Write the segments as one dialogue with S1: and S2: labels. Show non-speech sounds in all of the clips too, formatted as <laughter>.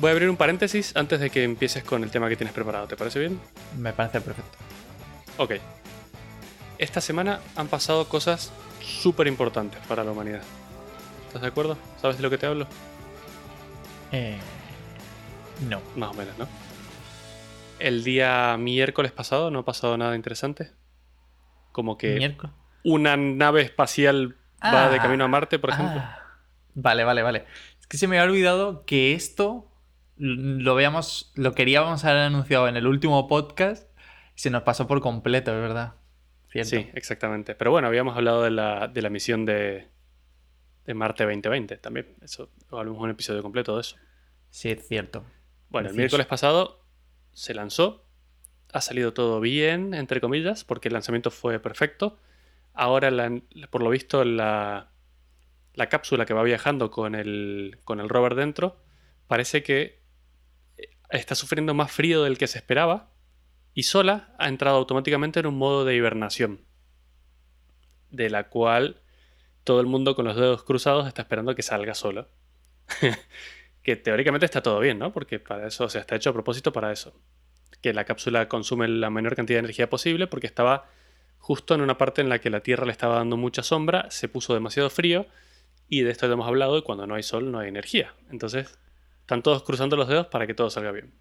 S1: Voy a abrir un paréntesis antes de que empieces con el tema que tienes preparado. ¿Te parece bien?
S2: Me parece perfecto.
S1: Ok. Esta semana han pasado cosas súper importantes para la humanidad. ¿Estás de acuerdo? ¿Sabes de lo que te hablo?
S2: Eh, no.
S1: Más o menos, ¿no? El día miércoles pasado no ha pasado nada interesante. Como que una nave espacial va de
S2: Ah,
S1: camino a Marte, por ejemplo.
S2: Ah, vale, vale, vale. Es que se me había olvidado que esto lo veamos, lo queríamos haber anunciado en el último podcast y se nos pasó por completo, es verdad. Cierto.
S1: Sí, exactamente. Pero bueno, habíamos hablado de la, de la misión de, de Marte 2020 también. Eso, hablamos un episodio completo de eso.
S2: Sí, es cierto.
S1: Bueno, el miércoles pasado se lanzó. Ha salido todo bien, entre comillas, porque el lanzamiento fue perfecto. Ahora, la- por lo visto, la, la cápsula que va viajando con el, con el rover dentro parece que está sufriendo más frío del que se esperaba y sola ha entrado automáticamente en un modo de hibernación, de la cual todo el mundo con los dedos cruzados está esperando que salga sola. <laughs> que teóricamente está todo bien, ¿no? Porque para eso, o sea, está hecho a propósito para eso. Que la cápsula consume la menor cantidad de energía posible porque estaba justo en una parte en la que la Tierra le estaba dando mucha sombra, se puso demasiado frío y de esto ya hemos hablado y cuando no hay sol no hay energía. Entonces, están todos cruzando los dedos para que todo salga bien.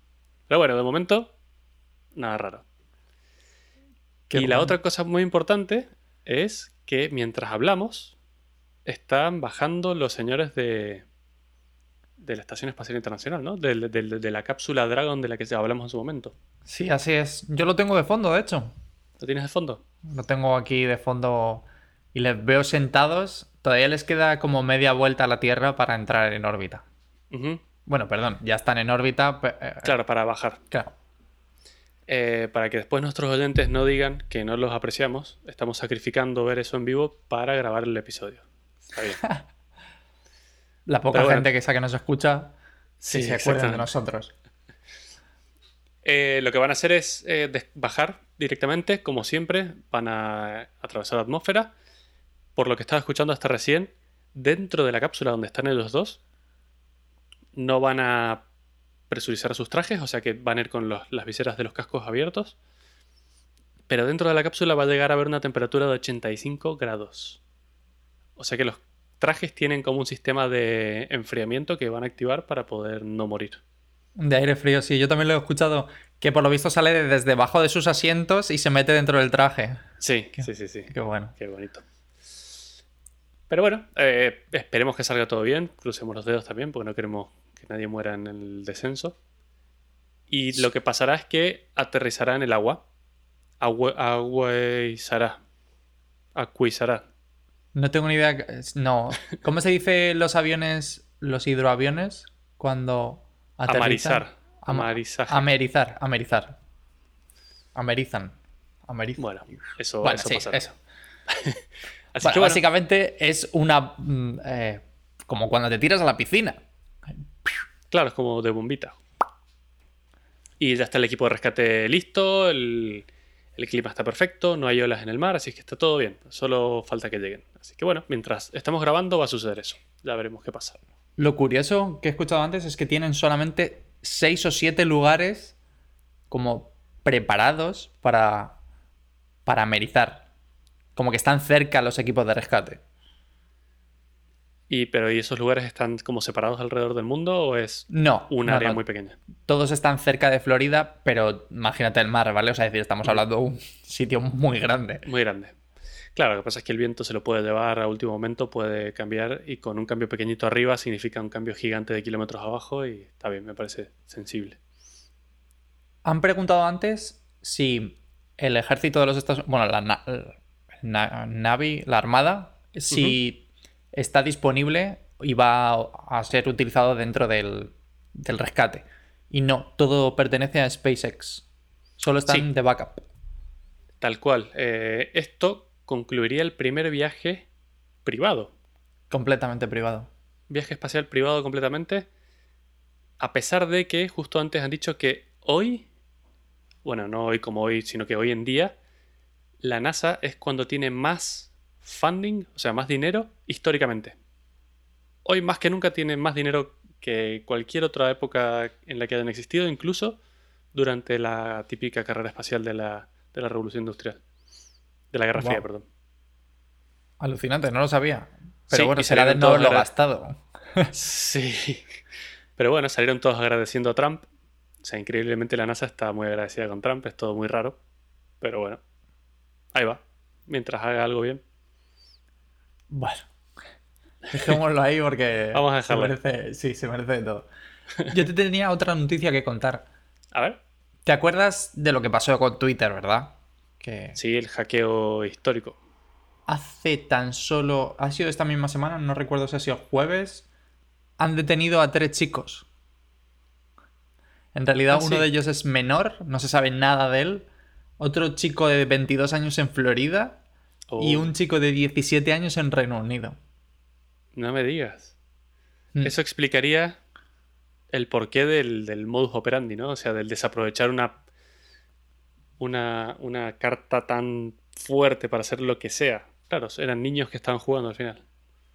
S1: Pero bueno, de momento, nada raro.
S2: Qué
S1: y la otra cosa muy importante es que mientras hablamos, están bajando los señores de, de la Estación Espacial Internacional, ¿no? Del- del- de la cápsula Dragon de la que hablamos en su momento.
S2: Sí, así es. Yo lo tengo de fondo, de hecho.
S1: ¿Lo tienes de fondo?
S2: Lo tengo aquí de fondo y les veo sentados. Todavía les queda como media vuelta a la Tierra para entrar en órbita. Bueno, perdón, ya están en órbita. pe- eh,
S1: Claro, para bajar.
S2: claro.
S1: Eh, para que después nuestros oyentes no digan que no los apreciamos, estamos sacrificando ver eso en vivo para grabar el episodio. Está bien. <laughs>
S2: La poca
S1: Pero bueno.
S2: gente que esa que nos escucha
S1: Sí,
S2: se acuerdan de nosotros. <laughs>
S1: Eh, lo que van a hacer es eh, bajar directamente, como siempre, van a atravesar la atmósfera. Por lo que estaba escuchando hasta recién, dentro de la cápsula donde están ellos dos, no van a presurizar sus trajes, o sea que van a ir con los- las viseras de los cascos abiertos. Pero dentro de la cápsula va a llegar a haber una temperatura de 85 grados. O sea que los trajes tienen como un sistema de enfriamiento que van a activar para poder no morir.
S2: De aire frío, sí. Yo también lo he escuchado. Que por lo visto sale de- desde debajo de sus asientos y se mete dentro del traje.
S1: Sí, sí, sí, sí.
S2: Qué bueno.
S1: Qué bonito. Pero bueno, eh, esperemos que salga todo bien. Crucemos los dedos también, porque no queremos que nadie muera en el descenso. Y lo que pasará es que aterrizará en el agua. Agua, aguizará. Acuizará.
S2: No tengo ni idea. No. ¿Cómo se dice los aviones, los hidroaviones? Cuando aterrizan?
S1: Amarizar.
S2: Amerizar. Amerizar. Amerizan. Amerizan.
S1: Bueno, eso,
S2: Bueno,
S1: eso
S2: sí,
S1: pasará.
S2: eso. <laughs>
S1: Así
S2: Bueno,
S1: que bueno,
S2: básicamente es una. mm, eh, como cuando te tiras a la piscina.
S1: Claro, es como de bombita. Y ya está el equipo de rescate listo, el, clima está perfecto, no hay olas en el mar, así que está todo bien. Solo falta que lleguen. Así que bueno, mientras estamos grabando va a suceder eso. Ya veremos qué pasa.
S2: Lo curioso que he escuchado antes es que tienen solamente seis o siete lugares como preparados para, para amerizar. Como que están cerca los equipos de rescate.
S1: Y, pero ¿y esos lugares están como separados alrededor del mundo o es
S2: No.
S1: un
S2: no,
S1: área
S2: no.
S1: muy pequeña?
S2: Todos están cerca de Florida, pero imagínate el mar, ¿vale? O sea, es decir, estamos hablando de un sitio muy grande.
S1: Muy grande. Claro, lo que pasa es que el viento se lo puede llevar a último momento, puede cambiar y con un cambio pequeñito arriba significa un cambio gigante de kilómetros abajo y está bien, me parece sensible.
S2: Han preguntado antes si el ejército de los Estados Unidos, bueno, la na- Navy, la Armada, si está disponible y va a ser utilizado dentro del, del rescate. Y no, todo pertenece a SpaceX. Solo están
S1: Sí.
S2: de backup.
S1: Tal cual. eh, esto concluiría el primer viaje privado.
S2: Completamente privado.
S1: Viaje espacial privado completamente. A pesar de que justo antes han dicho que hoy, bueno, no hoy como hoy, sino que hoy en día, la NASA es cuando tiene más funding, o sea, más dinero históricamente. Hoy más que nunca tiene más dinero que cualquier otra época en la que hayan existido, incluso durante la típica carrera espacial de la, de la Revolución Industrial. De la Guerra Fría, perdón.
S2: Alucinante, no lo sabía. Pero
S1: Sí,
S2: bueno, será de no
S1: agra-
S2: gastado. <laughs>
S1: Sí. Pero bueno, salieron todos agradeciendo a Trump. O sea, increíblemente la NASA está muy agradecida con Trump, es todo muy raro. Pero bueno, ahí va. Mientras haga algo bien.
S2: Bueno. Dejémoslo ahí porque <laughs>
S1: Vamos a
S2: se
S1: dejarlo.
S2: merece, sí, se merece de todo. Yo te tenía otra noticia que contar.
S1: A ver.
S2: ¿Te acuerdas de lo que pasó con Twitter, verdad? Que
S1: Sí, el hackeo histórico.
S2: hace tan solo. Ha sido esta misma semana, no recuerdo si ha sido jueves. Han detenido a tres chicos. En realidad,
S1: Ah,
S2: uno
S1: sí.
S2: de ellos es menor, no se sabe nada de él. Otro chico de 22 años en Florida. Y un chico de 17 años en Reino Unido.
S1: No me digas.
S2: Mm.
S1: Eso explicaría el porqué del, del modus operandi, ¿no? O sea, del desaprovechar una, una, una carta tan fuerte para hacer lo que sea. Claro, eran niños que estaban jugando al final.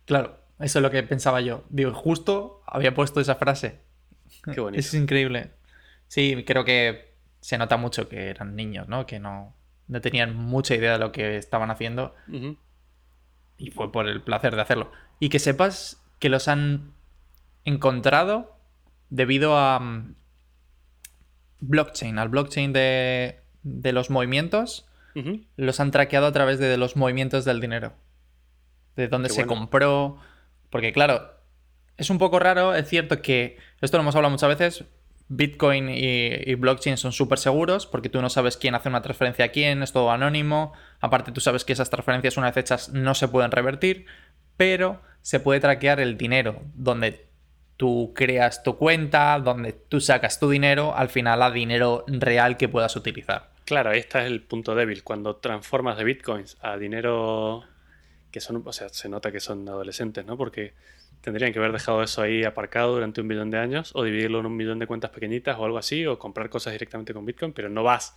S2: Claro, eso es lo que pensaba yo. Digo, justo había puesto esa frase.
S1: Qué bonito. <laughs>
S2: Es increíble. Sí, creo que se nota mucho que eran niños, ¿no? Que no, no tenían mucha idea de lo que estaban haciendo y fue por el placer de hacerlo. Y que sepas que los han encontrado debido a mm, blockchain, al blockchain de, de los movimientos, los han traqueado a través de los movimientos del dinero. De dónde
S1: Qué
S2: se
S1: bueno.
S2: compró. Porque claro, es un poco raro, es cierto que esto lo hemos hablado muchas veces. Bitcoin y, blockchain son súper seguros porque tú no sabes quién hace una transferencia a quién, es todo anónimo. Aparte, tú sabes que esas transferencias, una vez hechas, no se pueden revertir, pero se puede traquear el dinero. Donde tú creas tu cuenta, donde tú sacas tu dinero, al final a dinero real que puedas utilizar.
S1: Claro, ahí está el punto débil. Cuando transformas de bitcoins a dinero que son, o sea, se nota que son adolescentes, ¿no? Porque tendrían que haber dejado eso ahí aparcado durante un millón de años o dividirlo en un millón de cuentas pequeñitas o algo así o comprar cosas directamente con bitcoin, pero no vas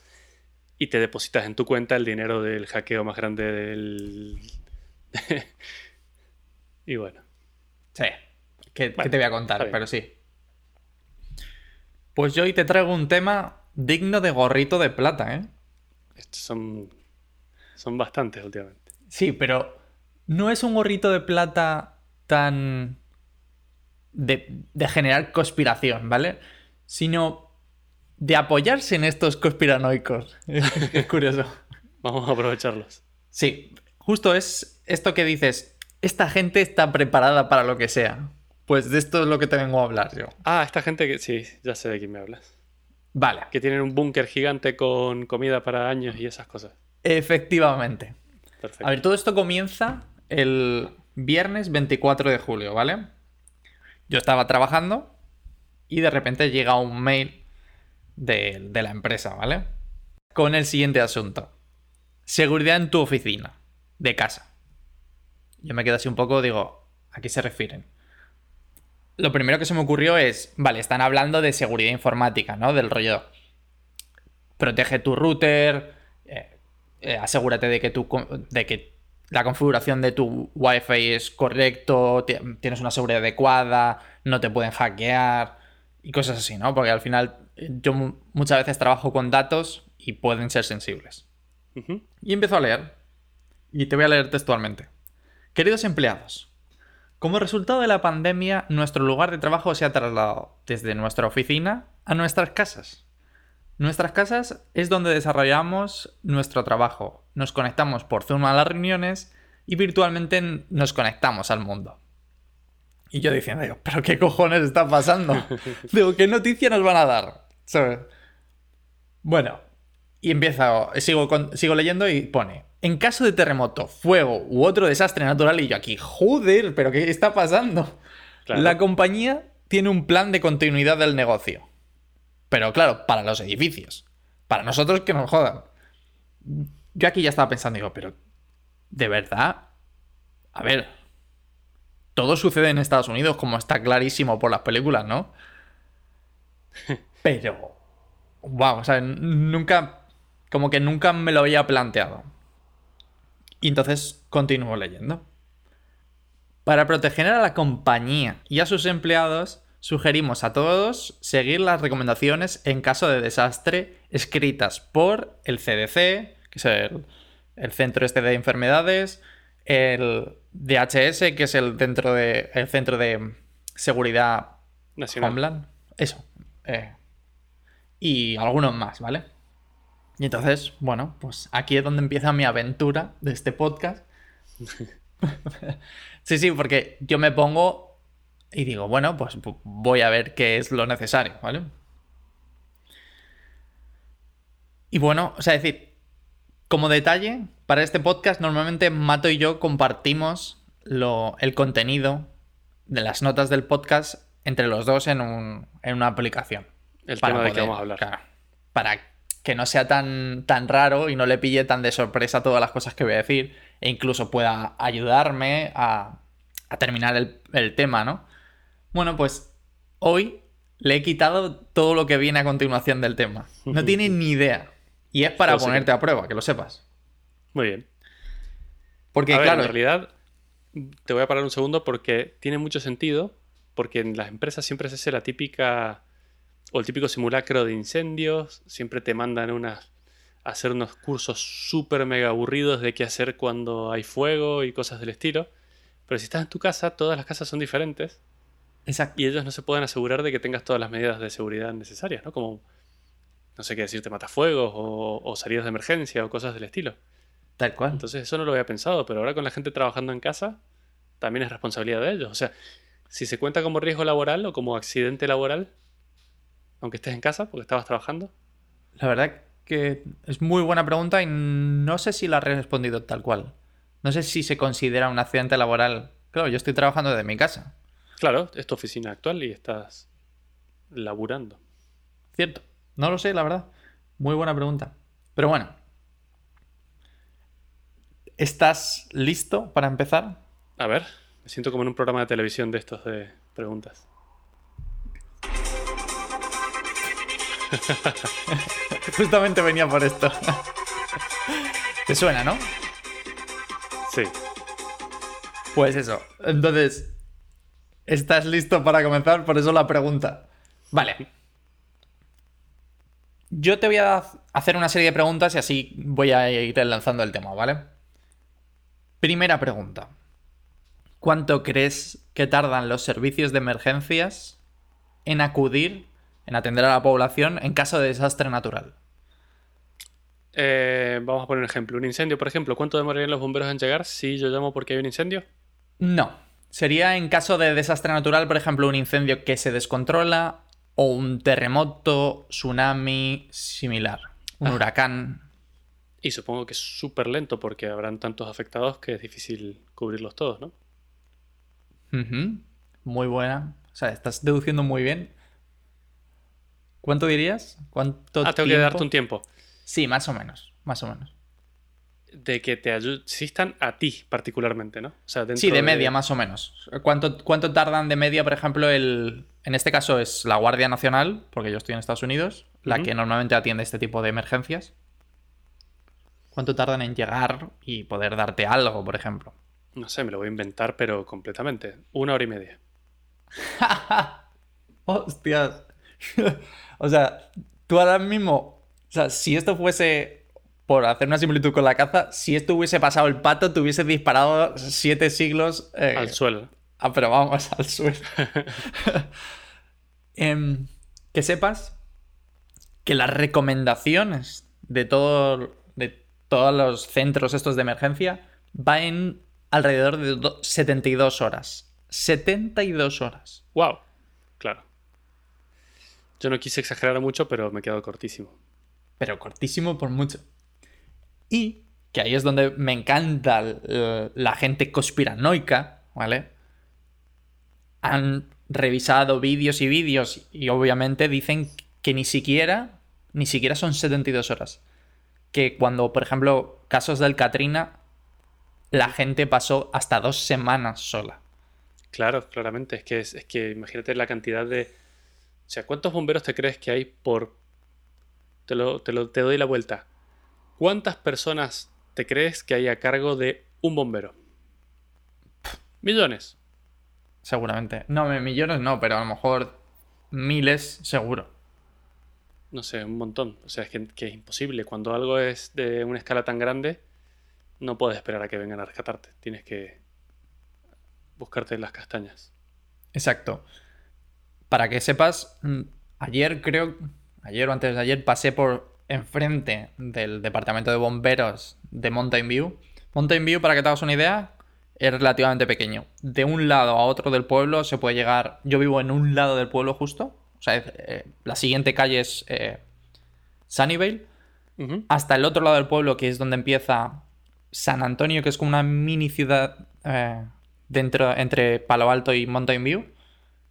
S1: y te depositas en tu cuenta el dinero del hackeo más grande del... <laughs> y bueno,
S2: Sí. ¿Qué, qué
S1: Bueno,
S2: te voy a contar? Pero sí. Pues yo hoy te traigo un tema digno de gorrito de plata, ¿eh?
S1: estos son, son bastantes últimamente.
S2: Sí, pero no es un gorrito de plata tan de, de generar conspiración, ¿vale? Sino de apoyarse en estos conspiranoicos. <laughs> es curioso.
S1: Vamos a aprovecharlos.
S2: Sí, justo es esto que dices, esta gente está preparada para lo que sea. Pues de esto es lo que te vengo a hablar yo.
S1: Ah, esta gente que... Sí, ya sé de quién me hablas.
S2: Vale,
S1: Que tienen un búnker gigante con comida para años y esas cosas.
S2: efectivamente.
S1: Perfecto.
S2: A ver, todo esto comienza el viernes 24 de julio, ¿vale? Yo estaba trabajando y de repente llega un mail de, la empresa, ¿vale? Con el siguiente asunto. Seguridad en tu oficina, de casa. Yo me quedo así un poco, digo, ¿a qué se refieren? Lo primero que se me ocurrió es, vale, están hablando de seguridad informática, ¿no? Del rollo, protege tu router, eh, eh, asegúrate de que, tu, de que la configuración de tu Wi-Fi es correcto, ti- tienes una seguridad adecuada, no te pueden hackear y cosas así, ¿no? Porque al final yo mu- muchas veces trabajo con datos y pueden ser sensibles. Y empiezo a leer. Y te voy a leer textualmente. Queridos empleados, como resultado de la pandemia, nuestro lugar de trabajo se ha trasladado desde nuestra oficina a nuestras casas. Nuestras casas es donde desarrollamos nuestro trabajo. Nos conectamos por Zoom a las reuniones y virtualmente nos conectamos al mundo. Y yo diciendo, digo, ¿pero qué cojones está pasando? <laughs> Digo, ¿qué noticia nos van a dar? ¿Sabes? Bueno, y empieza, sigo, con- sigo leyendo y pone, en caso de terremoto, fuego u otro desastre natural, y yo aquí, joder, pero ¿qué está pasando?
S1: Claro.
S2: La compañía tiene un plan de continuidad del negocio. Pero claro, para los edificios. Para nosotros que nos jodan. Yo aquí ya estaba pensando, digo, pero ¿de verdad? A ver, todo sucede en Estados Unidos, como está clarísimo por las películas, ¿no? <laughs> Pero, wow, o sea, nunca, como que nunca me lo había planteado. Y entonces continúo leyendo. Para proteger a la compañía y a sus empleados, sugerimos a todos seguir las recomendaciones en caso de desastre escritas por el CDC, que es el, el Centro Este de Enfermedades, el DHS, que es el, dentro de, el Centro de Seguridad
S1: Nacional.
S2: Homeland. Eso. eh, y algunos más, ¿vale? Y entonces, bueno, pues aquí es donde empieza mi aventura de este podcast. <laughs> sí, sí, porque yo me pongo y digo, bueno, pues vo- voy a ver qué es lo necesario, ¿vale? Y bueno, o sea, es decir, como detalle, para este podcast normalmente Mato y yo compartimos lo, el contenido de las notas del podcast entre los dos en, un- en una aplicación.
S1: El
S2: Para
S1: tema del que vamos a hablar.
S2: claro, para que no sea tan, tan raro y no le pille tan de sorpresa todas las cosas que voy a decir e incluso pueda ayudarme a, a terminar el, el tema, ¿no? Bueno, pues hoy le he quitado todo lo que viene a continuación del tema. No tiene <laughs> ni idea. Y es para ponerte a prueba, que lo sepas.
S1: Muy bien.
S2: Porque,
S1: a ver,
S2: claro,
S1: en realidad, te voy a parar un segundo porque tiene mucho sentido. Porque en las empresas siempre se hace la típica. O el típico simulacro de incendios. Siempre te mandan unas. a hacer unos cursos súper mega aburridos de qué hacer cuando hay fuego y cosas del estilo. Pero si estás en tu casa, todas las casas son diferentes.
S2: Exacto.
S1: Y ellos no se pueden asegurar de que tengas todas las medidas de seguridad necesarias, ¿no? Como. No sé qué decirte, matafuegos o, o salidas de emergencia o cosas del estilo.
S2: Tal cual.
S1: Entonces eso no lo había pensado, pero ahora con la gente trabajando en casa, también es responsabilidad de ellos. O sea, si se cuenta como riesgo laboral o como accidente laboral, aunque estés en casa porque estabas trabajando,
S2: La verdad que es muy buena pregunta y no sé si la he respondido tal cual. No sé si se considera un accidente laboral. Claro, yo estoy trabajando desde mi casa.
S1: Claro, es tu oficina actual y estás laburando.
S2: Cierto. No lo sé, la verdad. Muy buena pregunta. Pero bueno. ¿Estás listo para empezar?
S1: A ver, me siento como en un programa de televisión de estos de preguntas. <laughs>
S2: Justamente venía por esto. ¿Te suena, no?
S1: Sí,
S2: Pues eso. Entonces, ¿estás listo para comenzar? Por eso la pregunta. Vale. Yo te voy a hacer una serie de preguntas y así voy a ir lanzando el tema, ¿vale? Primera pregunta. ¿Cuánto crees que tardan los servicios de emergencias en acudir, en atender a la población en caso de desastre natural?
S1: Eh, vamos a poner un ejemplo. Un incendio, por ejemplo. ¿Cuánto demorarían los bomberos en llegar si yo llamo porque hay un incendio?
S2: No. Sería en caso de desastre natural, por ejemplo, un incendio que se descontrola o un terremoto, tsunami similar. Un
S1: Ah.
S2: huracán.
S1: Y supongo que es súper lento porque habrán tantos afectados que es difícil cubrirlos todos, ¿no?
S2: Muy buena. O sea, estás deduciendo muy bien. ¿Cuánto dirías? ¿Cuánto
S1: Ah, tengo que
S2: tiempo?
S1: darte un tiempo.
S2: Sí, más o menos. Más o menos.
S1: De que te asistan a ti particularmente, ¿no? O sea, dentro
S2: Sí, de media, más o menos. ¿Cuánto, ¿Cuánto tardan de media, por ejemplo, el. En este caso es la Guardia Nacional, porque yo estoy en Estados Unidos, la que normalmente atiende este tipo de emergencias. ¿Cuánto tardan en llegar y poder darte algo, por ejemplo?
S1: No sé, me lo voy a inventar, pero completamente. Una hora y media. <laughs>
S2: Hostias. <laughs> o sea, tú ahora mismo. O sea, si esto fuese. Por hacer una similitud con la caza, si esto hubiese pasado el pato, te hubiese disparado siete siglos. eh,
S1: Al suelo.
S2: Ah, pero vamos <laughs> al suelo. <laughs> Em, que sepas que las recomendaciones de todo, de todos los centros estos de emergencia va en alrededor de do- 72 horas. 72 horas.
S1: ¡Wow! Claro. Yo no quise exagerar mucho, pero me he quedado cortísimo.
S2: Pero cortísimo por mucho. Y que ahí es donde me encanta la gente conspiranoica, ¿vale? Han revisado vídeos y vídeos y obviamente dicen que ni siquiera, ni siquiera son 72 horas. Que cuando, por ejemplo, casos del Katrina, la gente pasó hasta dos semanas sola.
S1: Claro, claramente. Es que, es que imagínate la cantidad de. O sea, ¿cuántos bomberos te crees que hay por. Te, lo, te, lo- te doy la vuelta. ¿Cuántas personas te crees que hay a cargo de un bombero? Millones.
S2: seguramente. No, millones no, pero a lo mejor miles seguro.
S1: No sé, un montón. O sea, es que, que es imposible. Cuando algo es de una escala tan grande, no puedes esperar a que vengan a rescatarte. Tienes que buscarte las castañas.
S2: Exacto. Para que sepas, mm, ayer creo, ayer o antes de ayer pasé por enfrente del departamento de bomberos de Mountain View. Mountain View, para que te hagas una idea, es relativamente pequeño. De un lado a otro del pueblo se puede llegar. Yo vivo en un lado del pueblo justo. O sea, eh, la siguiente calle es eh, Sunnyvale. Hasta el otro lado del pueblo, que es donde empieza San Antonio, que es como una mini ciudad eh, dentro, entre Palo Alto y Mountain View.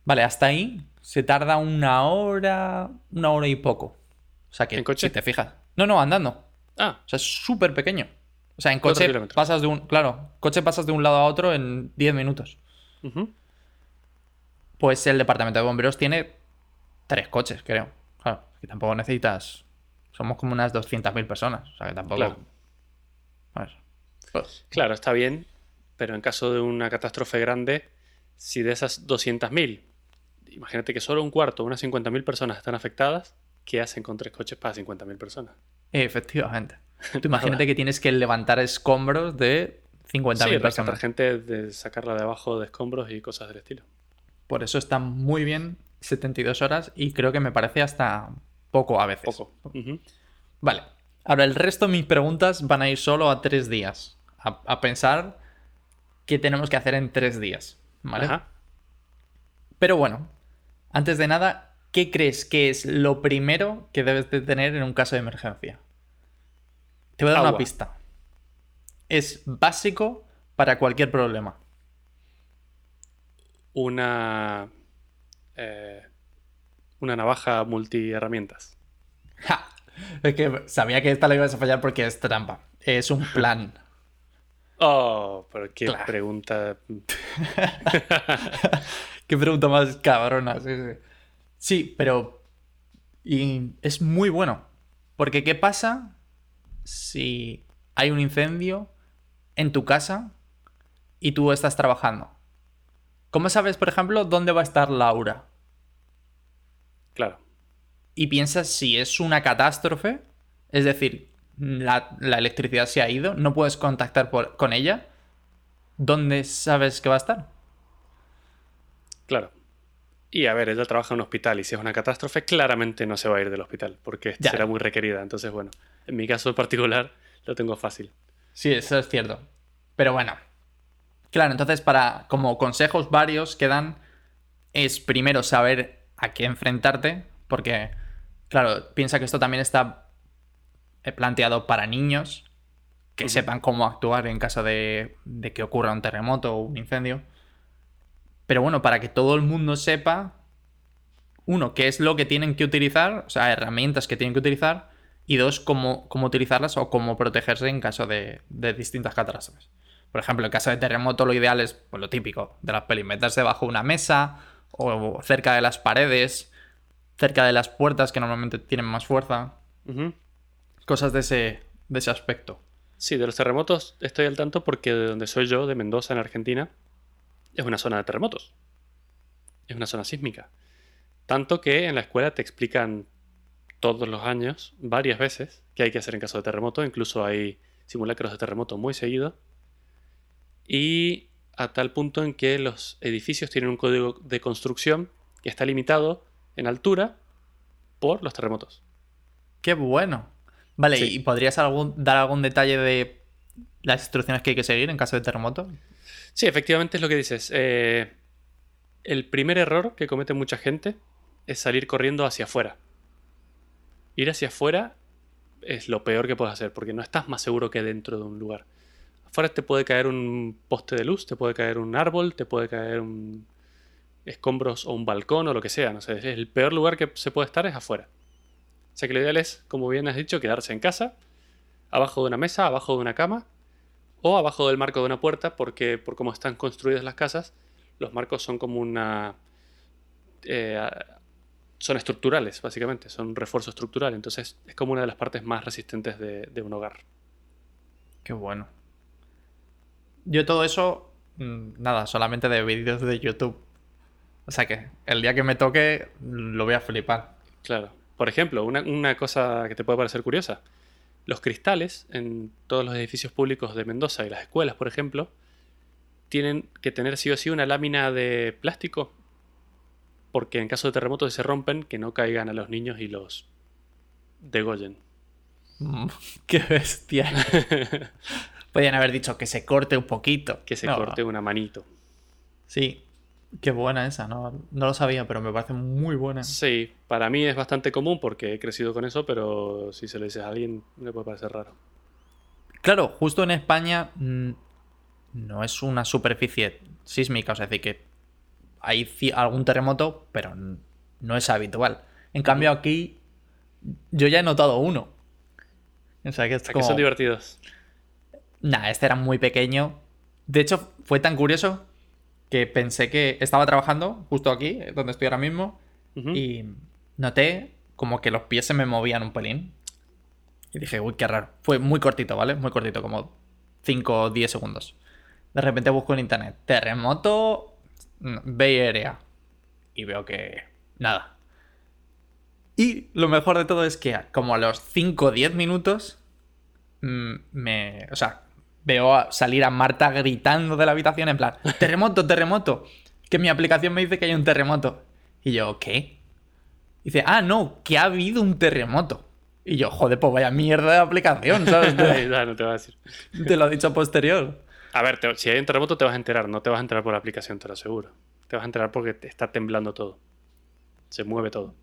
S2: Vale, hasta ahí se tarda una hora, una hora y poco. O sea que,
S1: ¿En coche?
S2: si te fijas. No, no, andando.
S1: Ah.
S2: O sea, es súper pequeño. O sea, en coche pasas de un. Claro, coche pasas de un lado a otro en 10 minutos. Pues el departamento de bomberos tiene tres coches, creo. Claro, que tampoco necesitas. Somos como unas 200.000 personas. O sea, que tampoco.
S1: Claro. Pues, claro, está bien. Pero en caso de una catástrofe grande, si de esas 200.000, imagínate que solo un cuarto, unas 50.000 personas están afectadas, ¿qué hacen con tres coches para 50.000 personas?
S2: Efectivamente. <laughs> Tú imagínate que tienes que levantar escombros de 50.000 sí, personas.
S1: gente de sacarla de abajo de escombros y cosas del estilo.
S2: Por eso está muy bien 72 horas y creo que me parece hasta poco a veces.
S1: Poco.
S2: Vale. Ahora, el resto de mis preguntas van a ir solo a tres días. A, pensar qué tenemos que hacer en tres días. ¿Vale? Pero bueno, antes de nada, ¿qué crees que es lo primero que debes de tener en un caso de emergencia? Te voy a dar una pista. Es básico para cualquier problema.
S1: Una. Eh, una navaja multiherramientas.
S2: Ja. Es que sabía que esta la ibas a fallar porque es trampa. Es un plan.
S1: Oh, pero qué pregunta. <laughs>
S2: qué pregunta más cabrona. Sí, sí. Sí, pero. Y es muy bueno. Porque, ¿qué pasa si hay un incendio en tu casa y tú estás trabajando. ¿Cómo sabes, por ejemplo, dónde va a estar Laura?
S1: Claro.
S2: Y piensas si es una catástrofe, es decir, la, electricidad se ha ido, no puedes contactar con ella, ¿dónde sabes que va a estar?
S1: Claro. Y a ver, ella trabaja en un hospital y si es una catástrofe, claramente no se va a ir del hospital porque será muy requerida. Entonces, bueno, en mi caso en particular lo tengo fácil.
S2: Sí, eso es cierto. Pero bueno. Claro, entonces para como consejos varios que dan es primero saber a qué enfrentarte, porque claro, piensa que esto también está eh, planteado para niños que sepan cómo actuar en caso de, de que ocurra un terremoto o un incendio. Pero bueno, para que todo el mundo sepa, uno, qué es lo que tienen que utilizar, o sea, herramientas que tienen que utilizar, y dos, cómo, cómo utilizarlas o cómo protegerse en caso de, distintas catástrofes. Por ejemplo, en caso de terremoto, lo ideal es pues, lo típico de las pelis: meterse bajo una mesa o cerca de las paredes, cerca de las puertas que normalmente tienen más fuerza. Cosas de ese, de ese aspecto.
S1: Sí, de los terremotos estoy al tanto porque de donde soy yo, de Mendoza, en Argentina, es una zona de terremotos. Es una zona sísmica. Tanto que en la escuela te explican todos los años, varias veces, que hay que hacer en caso de terremoto. Incluso hay simulacros de terremoto muy seguido. Y a tal punto en que los edificios tienen un código de construcción que está limitado en altura por los terremotos.
S2: ¡Qué bueno! Vale, ¿y podrías dar algún detalle de las instrucciones que hay que seguir en caso de terremoto?
S1: Sí, efectivamente es lo que dices. Eh, el primer error que comete mucha gente es salir corriendo hacia afuera ir hacia afuera es lo peor que puedes hacer, porque no estás más seguro que dentro de un lugar. Afuera te puede caer un poste de luz, te puede caer un árbol, te puede caer un escombros o un balcón o lo que sea. No sé, el peor lugar que se puede estar es afuera. O sea que lo ideal es, como bien has dicho, quedarse en casa, abajo de una mesa, abajo de una cama o abajo del marco de una puerta, porque por cómo están construidas las casas, los marcos son como una eh, son estructurales, básicamente, son refuerzo estructural. Entonces es como una de las partes más resistentes de, un hogar.
S2: Qué bueno. Yo todo eso, mm, nada, solamente de vídeos de YouTube. O sea que el día que me toque lo voy a flipar.
S1: Claro. Por ejemplo, una, una cosa que te puede parecer curiosa. Los cristales en todos los edificios públicos de Mendoza y las escuelas, por ejemplo, tienen que tener sí o sí una lámina de plástico. Porque en caso de terremotos se rompen, que no caigan a los niños y los degollen.
S2: Mm, <laughs> ¡Qué bestia! <laughs> Podrían haber dicho que se corte un poquito.
S1: Que se
S2: No.
S1: corte una manito.
S2: Sí. Qué buena esa, no, no lo sabía, pero me parece muy buena.
S1: Sí, para mí es bastante común porque he crecido con eso, pero si se lo dices a alguien le puede parecer raro.
S2: Claro, justo en España mm, no es una superficie sísmica, o sea, es decir, que hay algún terremoto, pero no es habitual. En cambio, aquí yo ya he notado uno. O sea, que es como...
S1: son divertidos.
S2: Nah, este era muy pequeño. De hecho, fue tan curioso que pensé que estaba trabajando justo aquí, donde estoy ahora mismo, y noté como que los pies se me movían un pelín. Y dije, uy, qué raro. Fue muy cortito, ¿vale? Muy cortito, como 5 o 10 segundos. De repente busco en internet, terremoto mm, Bay Area. Y veo que nada. Y lo mejor de todo es que como a los 5 o 10 minutos mm, me... O sea, veo salir a Marta gritando de la habitación en plan, terremoto, terremoto. Que mi aplicación me dice que hay un terremoto. Y yo, ¿qué? Dice, ah, no, que ha habido un terremoto. Y yo, joder, pues vaya mierda de aplicación, ¿sabes? <laughs> Te,
S1: no te va a decir.
S2: te lo he dicho posterior.
S1: A ver, te- si hay un terremoto te vas a enterar, no te vas a enterar por la aplicación, te lo aseguro. Te vas a enterar porque te está temblando todo. Se mueve todo.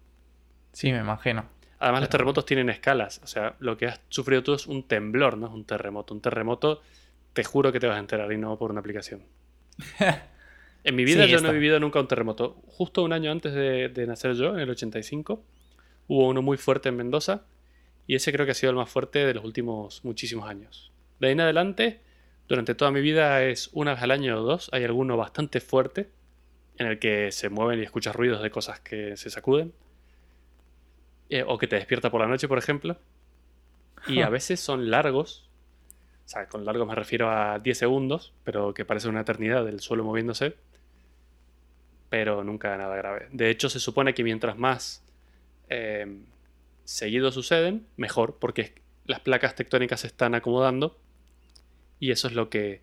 S2: Sí, me imagino.
S1: Además, los terremotos tienen escalas. O sea, lo que has sufrido tú es un temblor, no es un terremoto. Un terremoto, te juro que te vas a enterar y no por una aplicación. <laughs> En mi vida
S2: Sí,
S1: yo
S2: está.
S1: no he vivido nunca un terremoto. Justo un año antes de, de nacer yo, en el 85, hubo uno muy fuerte en Mendoza y ese creo que ha sido el más fuerte de los últimos muchísimos años. De ahí en adelante, durante toda mi vida es una vez al año o dos, hay alguno bastante fuerte en el que se mueven y escuchas ruidos de cosas que se sacuden. Eh, o que te despierta por la noche, por ejemplo. Y a veces son largos. O sea, con largo me refiero a 10 segundos, pero que parece una eternidad del suelo moviéndose. Pero nunca nada grave. De hecho, se supone que mientras más eh, seguidos suceden, mejor, porque las placas tectónicas se están acomodando y eso es lo que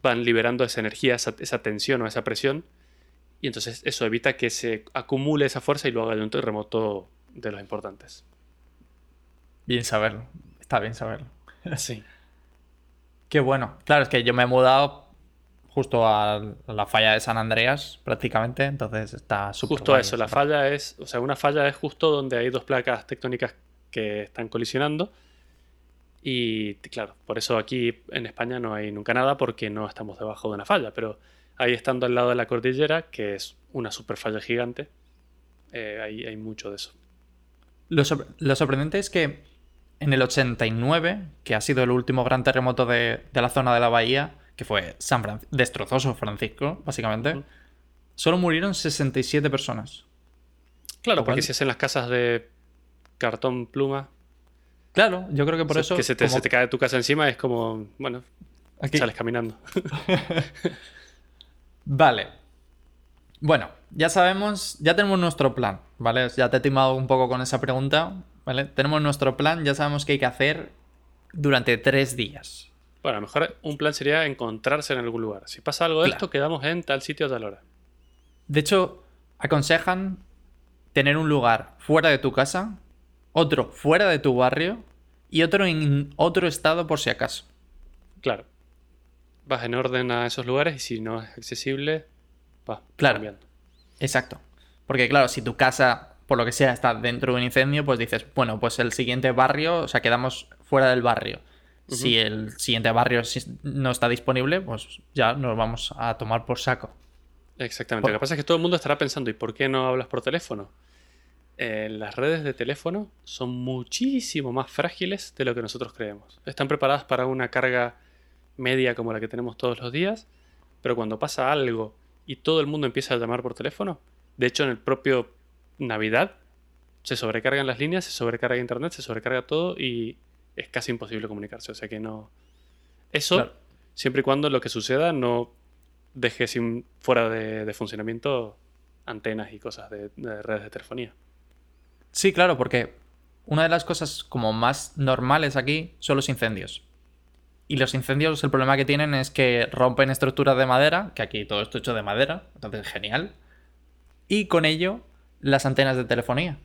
S1: van liberando esa energía, esa, esa tensión o esa presión. Y entonces eso evita que se acumule esa fuerza y luego haya un terremoto de los importantes.
S2: Bien saberlo. Está bien saberlo. <laughs>
S1: Sí.
S2: Qué bueno. Claro, es que yo me he mudado justo a la falla de San Andreas, prácticamente, entonces está súper
S1: Justo
S2: guay
S1: eso, la falla es, o sea, una falla es justo donde hay dos placas tectónicas que están colisionando. Y claro, por eso aquí en España no hay nunca nada porque no estamos debajo de una falla, pero ahí estando al lado de la cordillera, que es una super falla gigante, eh, ahí hay mucho de eso.
S2: Lo, sor- lo sorprendente es que en el 89, que ha sido el último gran terremoto de, de la zona de la bahía, que fue San Fran- destrozó San Francisco, básicamente,
S1: Ujú.
S2: solo murieron 67 personas.
S1: Claro, porque si hacen las casas de cartón pluma,
S2: Claro, yo creo que por eso...
S1: que se te,
S2: como
S1: se te cae tu casa encima, es como, bueno,
S2: aquí-
S1: sales caminando. <laughs>
S2: Vale. Bueno, ya sabemos, ya tenemos nuestro plan, ¿vale? Ya te he timado un poco con esa pregunta, ¿vale? Tenemos nuestro plan, ya sabemos qué hay que hacer durante tres días.
S1: Bueno, a lo mejor un plan sería encontrarse en algún lugar. Si pasa algo de
S2: Claro.
S1: esto, quedamos en tal sitio a tal hora.
S2: De hecho, aconsejan tener un lugar fuera de tu casa, otro fuera de tu barrio y otro en otro estado por si acaso.
S1: Claro. Vas en orden a esos lugares y si no es accesible, vas
S2: Claro.
S1: cambiando.
S2: Exacto. Porque claro, si tu casa, por lo que sea, está dentro de un incendio, pues dices, bueno, pues el siguiente barrio, o sea, quedamos fuera del barrio. Si el siguiente barrio no está disponible, pues ya nos vamos a tomar por saco.
S1: Exactamente.
S2: Por-
S1: Lo que pasa es que todo el mundo estará pensando, ¿y por qué no hablas por teléfono? Eh, las redes de teléfono son muchísimo más frágiles de lo que nosotros creemos. Están preparadas para una carga media como la que tenemos todos los días, pero cuando pasa algo y todo el mundo empieza a llamar por teléfono, de hecho en el propio Navidad se sobrecargan las líneas, se sobrecarga internet, se sobrecarga todo y es casi imposible comunicarse. O sea que no... Eso,
S2: Claro.
S1: siempre y cuando lo que suceda no deje sin, fuera de, de funcionamiento antenas y cosas de, de redes de telefonía.
S2: Sí, claro, porque una de las cosas como más normales aquí son los incendios. Y los incendios, el problema que tienen es que rompen estructuras de madera, que aquí todo esto hecho de madera, entonces genial. Y con ello, las antenas de telefonía.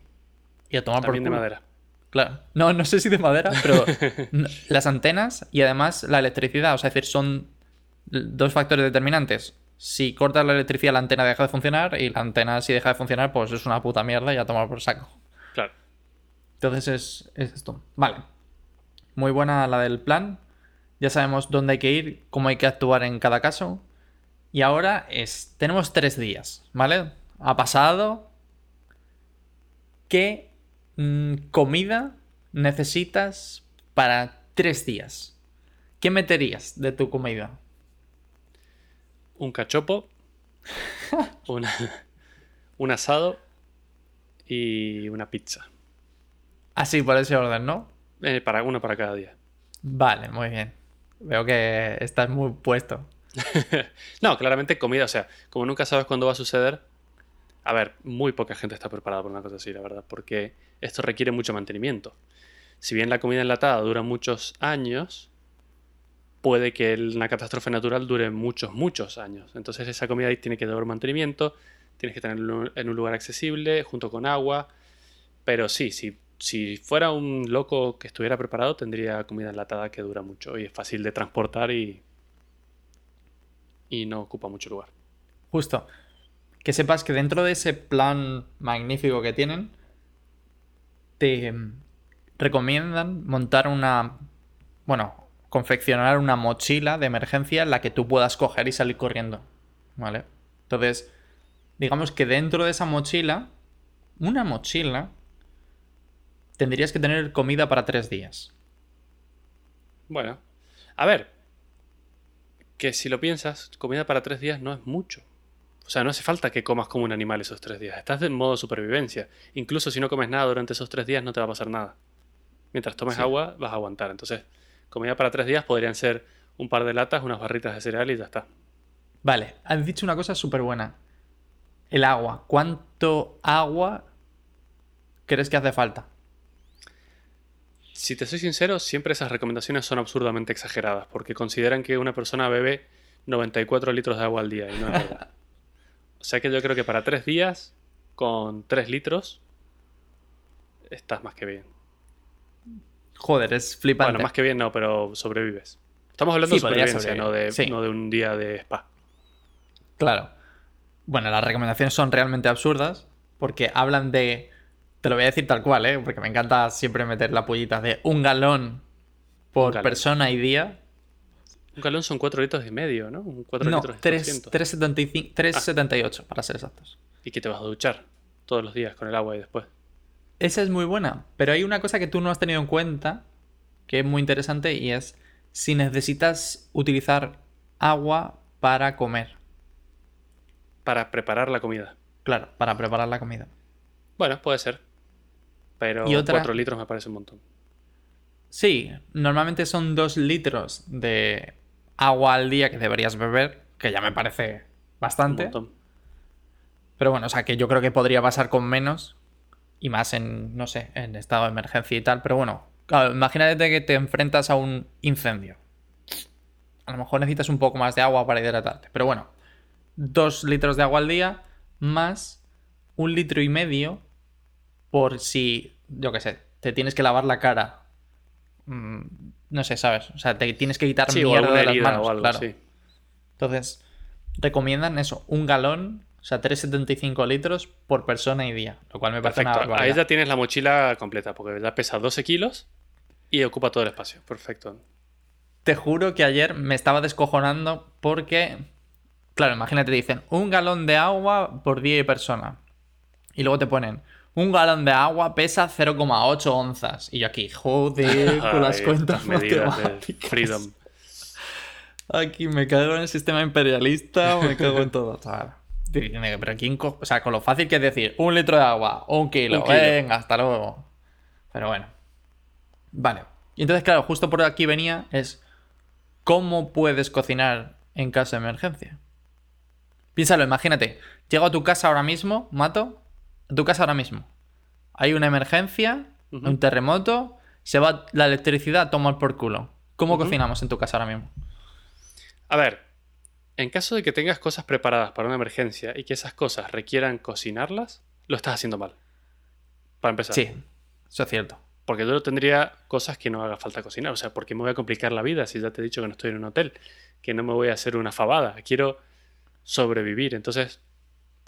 S2: Y a tomar
S1: También
S2: por
S1: de
S2: culo.
S1: madera.
S2: Claro. No, no sé si de madera, pero <laughs> las antenas y además la electricidad. O sea, es decir, son dos factores determinantes. Si cortas la electricidad, la antena deja de funcionar. Y la antena, si deja de funcionar, pues es una puta mierda y a tomar por saco.
S1: Claro.
S2: Entonces es, es esto. Vale. Muy buena la del plan. Ya sabemos dónde hay que ir, cómo hay que actuar en cada caso. Y ahora es. Tenemos tres días, ¿vale? Ha pasado. ¿Qué mm, comida necesitas para tres días? ¿Qué meterías de tu comida?
S1: Un cachopo, <laughs> una- un asado y una pizza.
S2: Así, por ese orden, ¿no?
S1: Eh, para, uno para cada día.
S2: Vale, muy bien. Veo que estás muy puesto. <laughs>
S1: No, claramente comida, o sea, como nunca sabes cuándo va a suceder. A ver, muy poca gente está preparada para una cosa así, la verdad, porque esto requiere mucho mantenimiento. Si bien la comida enlatada dura muchos años, puede que una catástrofe natural dure muchos, muchos años. Entonces esa comida ahí tiene que dar mantenimiento, tienes que tenerlo en un lugar accesible, junto con agua. Pero sí, si, si fuera un loco que estuviera preparado, tendría comida enlatada que dura mucho y es fácil de transportar y, y no ocupa mucho lugar.
S2: Justo. Que sepas que dentro de ese plan magnífico que tienen, te mm, recomiendan montar una. Bueno, confeccionar una mochila de emergencia en la que tú puedas coger y salir corriendo. ¿Vale? Entonces, digamos que dentro de esa mochila, una mochila, tendrías que tener comida para tres días.
S1: Bueno, a ver, que si lo piensas, comida para tres días no es mucho. O sea, no hace falta que comas como un animal esos tres días. Estás en modo supervivencia. Incluso si no comes nada durante esos tres días, no te va a pasar nada. Mientras tomes
S2: Sí.
S1: agua, vas a aguantar. Entonces, comida para tres días podrían ser un par de latas, unas barritas de cereal y ya está.
S2: Vale, has dicho una cosa súper buena. El agua. ¿Cuánto agua crees que hace falta?
S1: Si te soy sincero, siempre esas recomendaciones son absurdamente exageradas, porque consideran que una persona bebe 94 litros de agua al día, y no es verdad. <laughs> O sea que yo creo que para tres días, con 3 litros, estás más que bien.
S2: Joder, es flipante.
S1: Bueno, más que bien no, pero sobrevives. Estamos hablando
S2: Sí,
S1: de supervivencia, no de,
S2: sobrevivir, sí.
S1: no de un día de spa.
S2: Claro. Bueno, las recomendaciones son realmente absurdas porque hablan de... Te lo voy a decir tal cual, ¿eh? Porque me encanta siempre meter la pollita de un galón por
S1: Un galón.
S2: persona y día.
S1: Un galón son 4 litros y medio, ¿no? Un 4
S2: No,
S1: litros y
S2: 3
S1: 300.
S2: 3,75 3,78 para ser exactos.
S1: Y que te vas a duchar todos los días con el agua y después.
S2: Esa es muy buena, pero hay una cosa que tú no has tenido en cuenta que es muy interesante y es si necesitas utilizar agua para comer.
S1: Para preparar la comida.
S2: Claro, para preparar la comida.
S1: Bueno, puede ser. Pero
S2: Y otra-
S1: 4 litros me parece un montón.
S2: Sí, normalmente son 2 litros de agua al día que deberías beber, que ya me parece bastante. Pero bueno, o sea que yo creo que podría pasar con menos y más en, no sé, en estado de emergencia y tal. Pero bueno, claro, imagínate que te enfrentas a un incendio. A lo mejor necesitas un poco más de agua para hidratarte. Pero bueno, dos litros de agua al día más un litro y medio por si, yo qué sé, te tienes que lavar la cara. Mm, no sé, ¿sabes? O sea, te tienes que quitar
S1: Sí,
S2: mierda de las manos.
S1: algo,
S2: claro.
S1: sí.
S2: Entonces, recomiendan eso, un galón, o sea, 3,75 litros por persona y día, lo cual me parece una
S1: Perfecto. Ahí ya tienes la mochila completa, porque ya pesa 12 kilos y ocupa todo el espacio. Perfecto.
S2: Te juro que ayer me estaba descojonando porque, claro, imagínate, dicen un galón de agua por día y persona. Y luego te ponen, un galón de agua pesa 0,8 onzas. Y yo aquí, joder, <laughs> con las
S1: Ay,
S2: cuentas matemáticas.
S1: Freedom.
S2: Aquí me cago en el sistema imperialista, me cago en todo. Pero quién co- O sea, con lo fácil que es decir, un litro de agua, un kilo,
S1: Un kilo.
S2: venga, hasta luego. Pero bueno. Vale. Y entonces, claro, justo por aquí venía es cómo puedes cocinar en caso de emergencia. Piénsalo, imagínate. Llego a tu casa ahora mismo, mato. Tu casa ahora mismo. Hay una emergencia, un terremoto, se va la electricidad a tomar por culo. ¿Cómo cocinamos en tu casa ahora mismo?
S1: A ver, en caso de que tengas cosas preparadas para una emergencia y que esas cosas requieran cocinarlas, lo estás haciendo mal. Para empezar.
S2: Sí, eso es cierto.
S1: Porque yo tendría cosas que no haga falta cocinar. O sea, porque me voy a complicar la vida si ya te he dicho que no estoy en un hotel, que no me voy a hacer una fabada. Quiero sobrevivir. Entonces,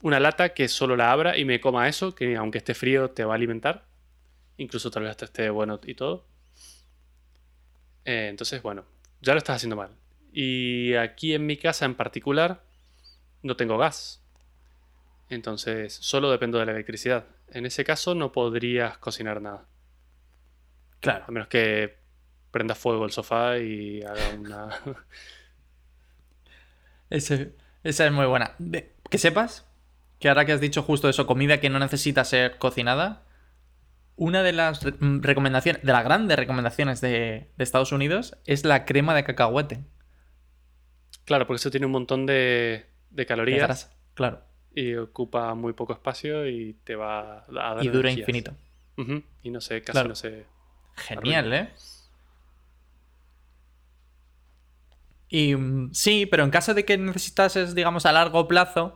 S1: una lata que solo la abra y me coma eso, que aunque esté frío te va a alimentar. Incluso tal vez hasta esté bueno y todo. Eh, entonces, bueno, ya lo estás haciendo mal. Y aquí en mi casa en particular no tengo gas. Entonces, solo dependo de la electricidad. En ese caso no podrías cocinar nada.
S2: Claro.
S1: A menos que prenda fuego el sofá y haga una... <laughs>
S2: Ese- esa es muy buena. De- que sepas que ahora que has dicho justo eso, comida que no necesita ser cocinada, una de las re- mm, recomendaciones, de las grandes recomendaciones de, de Estados Unidos es la crema de cacahuete.
S1: Claro, porque eso tiene un montón de, de
S2: de
S1: calorías
S2: grasa. Claro.
S1: y ocupa muy poco espacio y te va a dar
S2: Y dura
S1: energías.
S2: infinito.
S1: Y no sé, casi
S2: Claro.
S1: no sé...
S2: Genial, ¿eh? Y mm, sí, pero en caso de que necesitases, digamos, a largo plazo,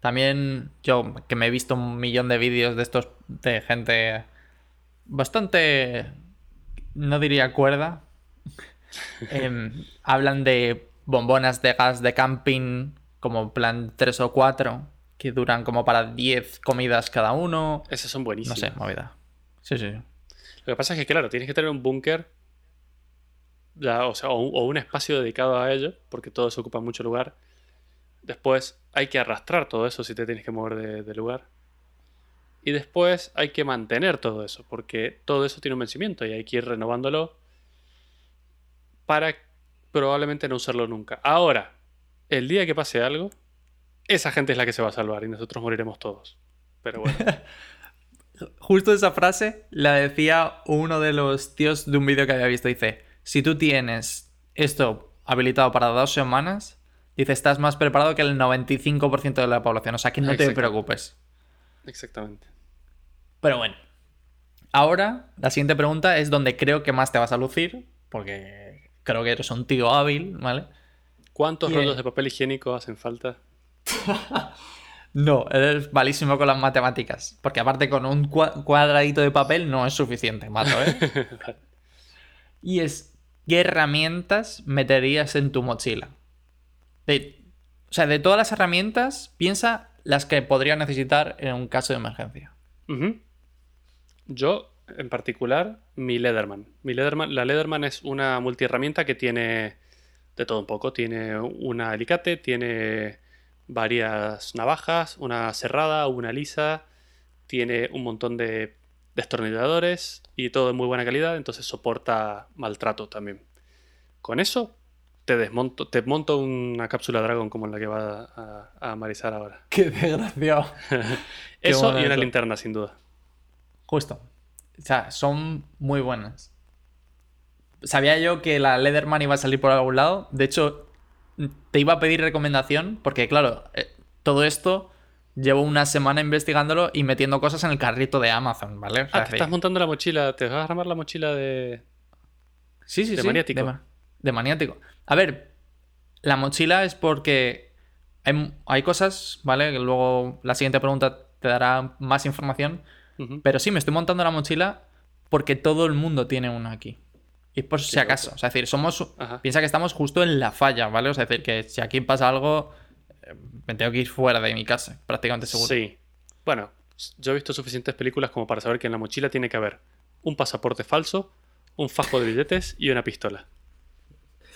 S2: también yo, que me he visto un millón de vídeos de estos de gente bastante, no diría cuerda, <laughs> em, hablan de bombonas de gas de camping, como plan 3 o 4, que duran como para 10 comidas cada uno.
S1: Esas son
S2: No
S1: buenísimas.
S2: sé, movida. Sí, sí. sí.
S1: Lo que pasa es que, claro, tienes que tener un búnker, o sea, o un, o un espacio dedicado a ello, porque todo eso ocupa mucho lugar. Después hay que arrastrar todo eso si te tienes que mover de, lugar. Y después hay que mantener todo eso, porque todo eso tiene un vencimiento y hay que ir renovándolo para probablemente no usarlo nunca. Ahora, el día que pase algo, esa gente es la que se va a salvar y nosotros moriremos todos. Pero bueno, <laughs>
S2: Justo esa frase la decía uno de los tíos de un vídeo que había visto. Dice, si tú tienes esto habilitado para dos semanas, dice, estás más preparado que el 95% de la población. O sea, que no te preocupes.
S1: exactamente.
S2: Pero bueno. Ahora, la siguiente pregunta es donde creo que más te vas a lucir, porque creo que eres un tío hábil, ¿vale?
S1: ¿Cuántos
S2: Y,
S1: rollos
S2: eh,
S1: de papel higiénico hacen falta? <laughs>
S2: No, eres malísimo con las matemáticas. Porque aparte con un cua- cuadradito de papel no es suficiente, mato, ¿eh? <laughs> Y es, ¿qué herramientas meterías en tu mochila? De- o sea, de todas las herramientas, piensa las que podrías necesitar en un caso de emergencia.
S1: Yo, en particular, mi Leatherman. Mi Leatherman. La Leatherman es una multiherramienta que tiene de todo un poco. Tiene un alicate, tiene varias navajas, una cerrada, una lisa, tiene un montón de destornilladores y todo de muy buena calidad, entonces soporta maltrato también. Con eso te desmonto, te monto una cápsula Dragon como la que va a, a marizar ahora. <laughs>
S2: ¡Qué desgraciado! <laughs>
S1: Eso y una linterna, sin duda.
S2: Justo. O sea, son muy buenas. Sabía yo que la Leatherman iba a salir por algún lado. De hecho, te iba a pedir recomendación porque, claro, eh, todo esto llevo una semana investigándolo y metiendo cosas en el carrito de Amazon, ¿vale? O sea,
S1: Ah, te estás montando la mochila, te vas a armar la mochila de...
S2: Sí, sí,
S1: de
S2: sí.
S1: maniático.
S2: De, ma- de maniático. A ver, la mochila es porque hay, hay cosas, ¿vale? Que luego la siguiente pregunta te dará más información. Pero sí, me estoy montando la mochila porque todo el mundo tiene una aquí. Y por si acaso. O sea, es decir, somos.
S1: Ajá.
S2: Piensa que estamos justo en la falla, ¿vale? O sea, es decir, que si aquí pasa algo, eh, me tengo que ir fuera de mi casa, prácticamente seguro.
S1: Sí. Bueno, yo he visto suficientes películas como para saber que en la mochila tiene que haber un pasaporte falso, un fajo de billetes y una pistola.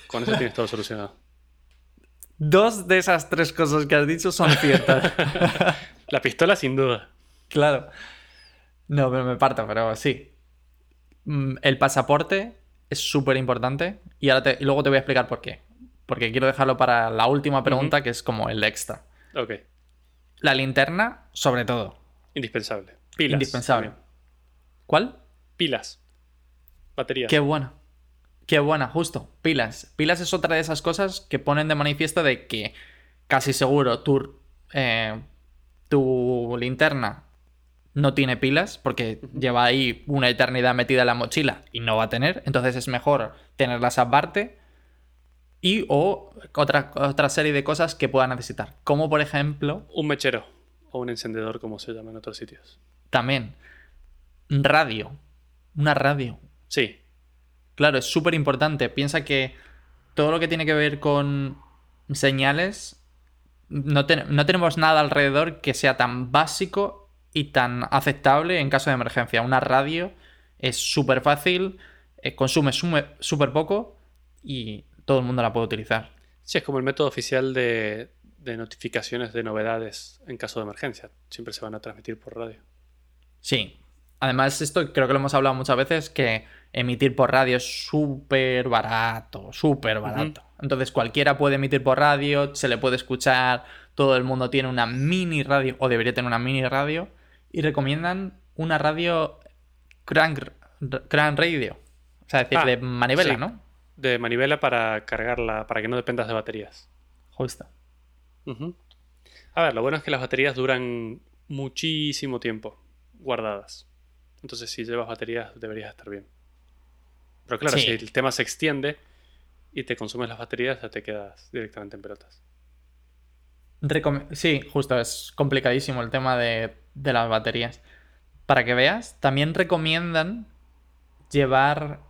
S1: Con eso tienes todo solucionado.
S2: Dos de esas tres cosas que has dicho son ciertas. <laughs>
S1: La pistola sin duda.
S2: claro. No, pero me parto, pero sí. Mm, El pasaporte es súper importante. Y, ahora te- y luego te voy a explicar por qué. Porque quiero dejarlo para la última pregunta, que es como el extra.
S1: Ok.
S2: La linterna, sobre todo.
S1: Indispensable. Pilas.
S2: Indispensable.
S1: también.
S2: ¿Cuál?
S1: Pilas. Baterías.
S2: Qué buena. Qué buena, justo. Pilas. Pilas es otra de esas cosas que ponen de manifiesto de que casi seguro tu, eh, tu linterna no tiene pilas porque lleva ahí una eternidad metida en la mochila y no va a tener. Entonces es mejor tenerlas aparte y o otra, otra serie de cosas que pueda necesitar. Como por ejemplo...
S1: Un mechero o un encendedor como se llama en otros sitios.
S2: También. Radio. Una radio.
S1: Sí.
S2: Claro, es súper importante. Piensa que todo lo que tiene que ver con señales, no, no tenemos nada alrededor que sea tan básico y tan aceptable en caso de emergencia. Una radio es súper fácil, eh, consume súper poco y todo el mundo la puede utilizar.
S1: Sí, es como el método oficial de, de notificaciones de novedades en caso de emergencia. Siempre se van a transmitir por radio.
S2: Sí. Además, esto creo que lo hemos hablado muchas veces, que emitir por radio es súper barato, súper barato. Entonces cualquiera puede emitir por radio, se le puede escuchar, todo el mundo tiene una mini radio, o debería tener una mini radio, y recomiendan una radio crank, radio. O sea, decir, ah, de manivela, ¿no?
S1: De manivela para cargarla, para que no dependas de baterías.
S2: Justo.
S1: A ver, lo bueno es que las baterías duran muchísimo tiempo guardadas. Entonces, si llevas baterías, deberías estar bien. Pero claro, si el tema se extiende y te consumes las baterías, ya te quedas directamente en pelotas.
S2: sí, justo, es complicadísimo el tema de, las baterías. Para que veas, también recomiendan llevar.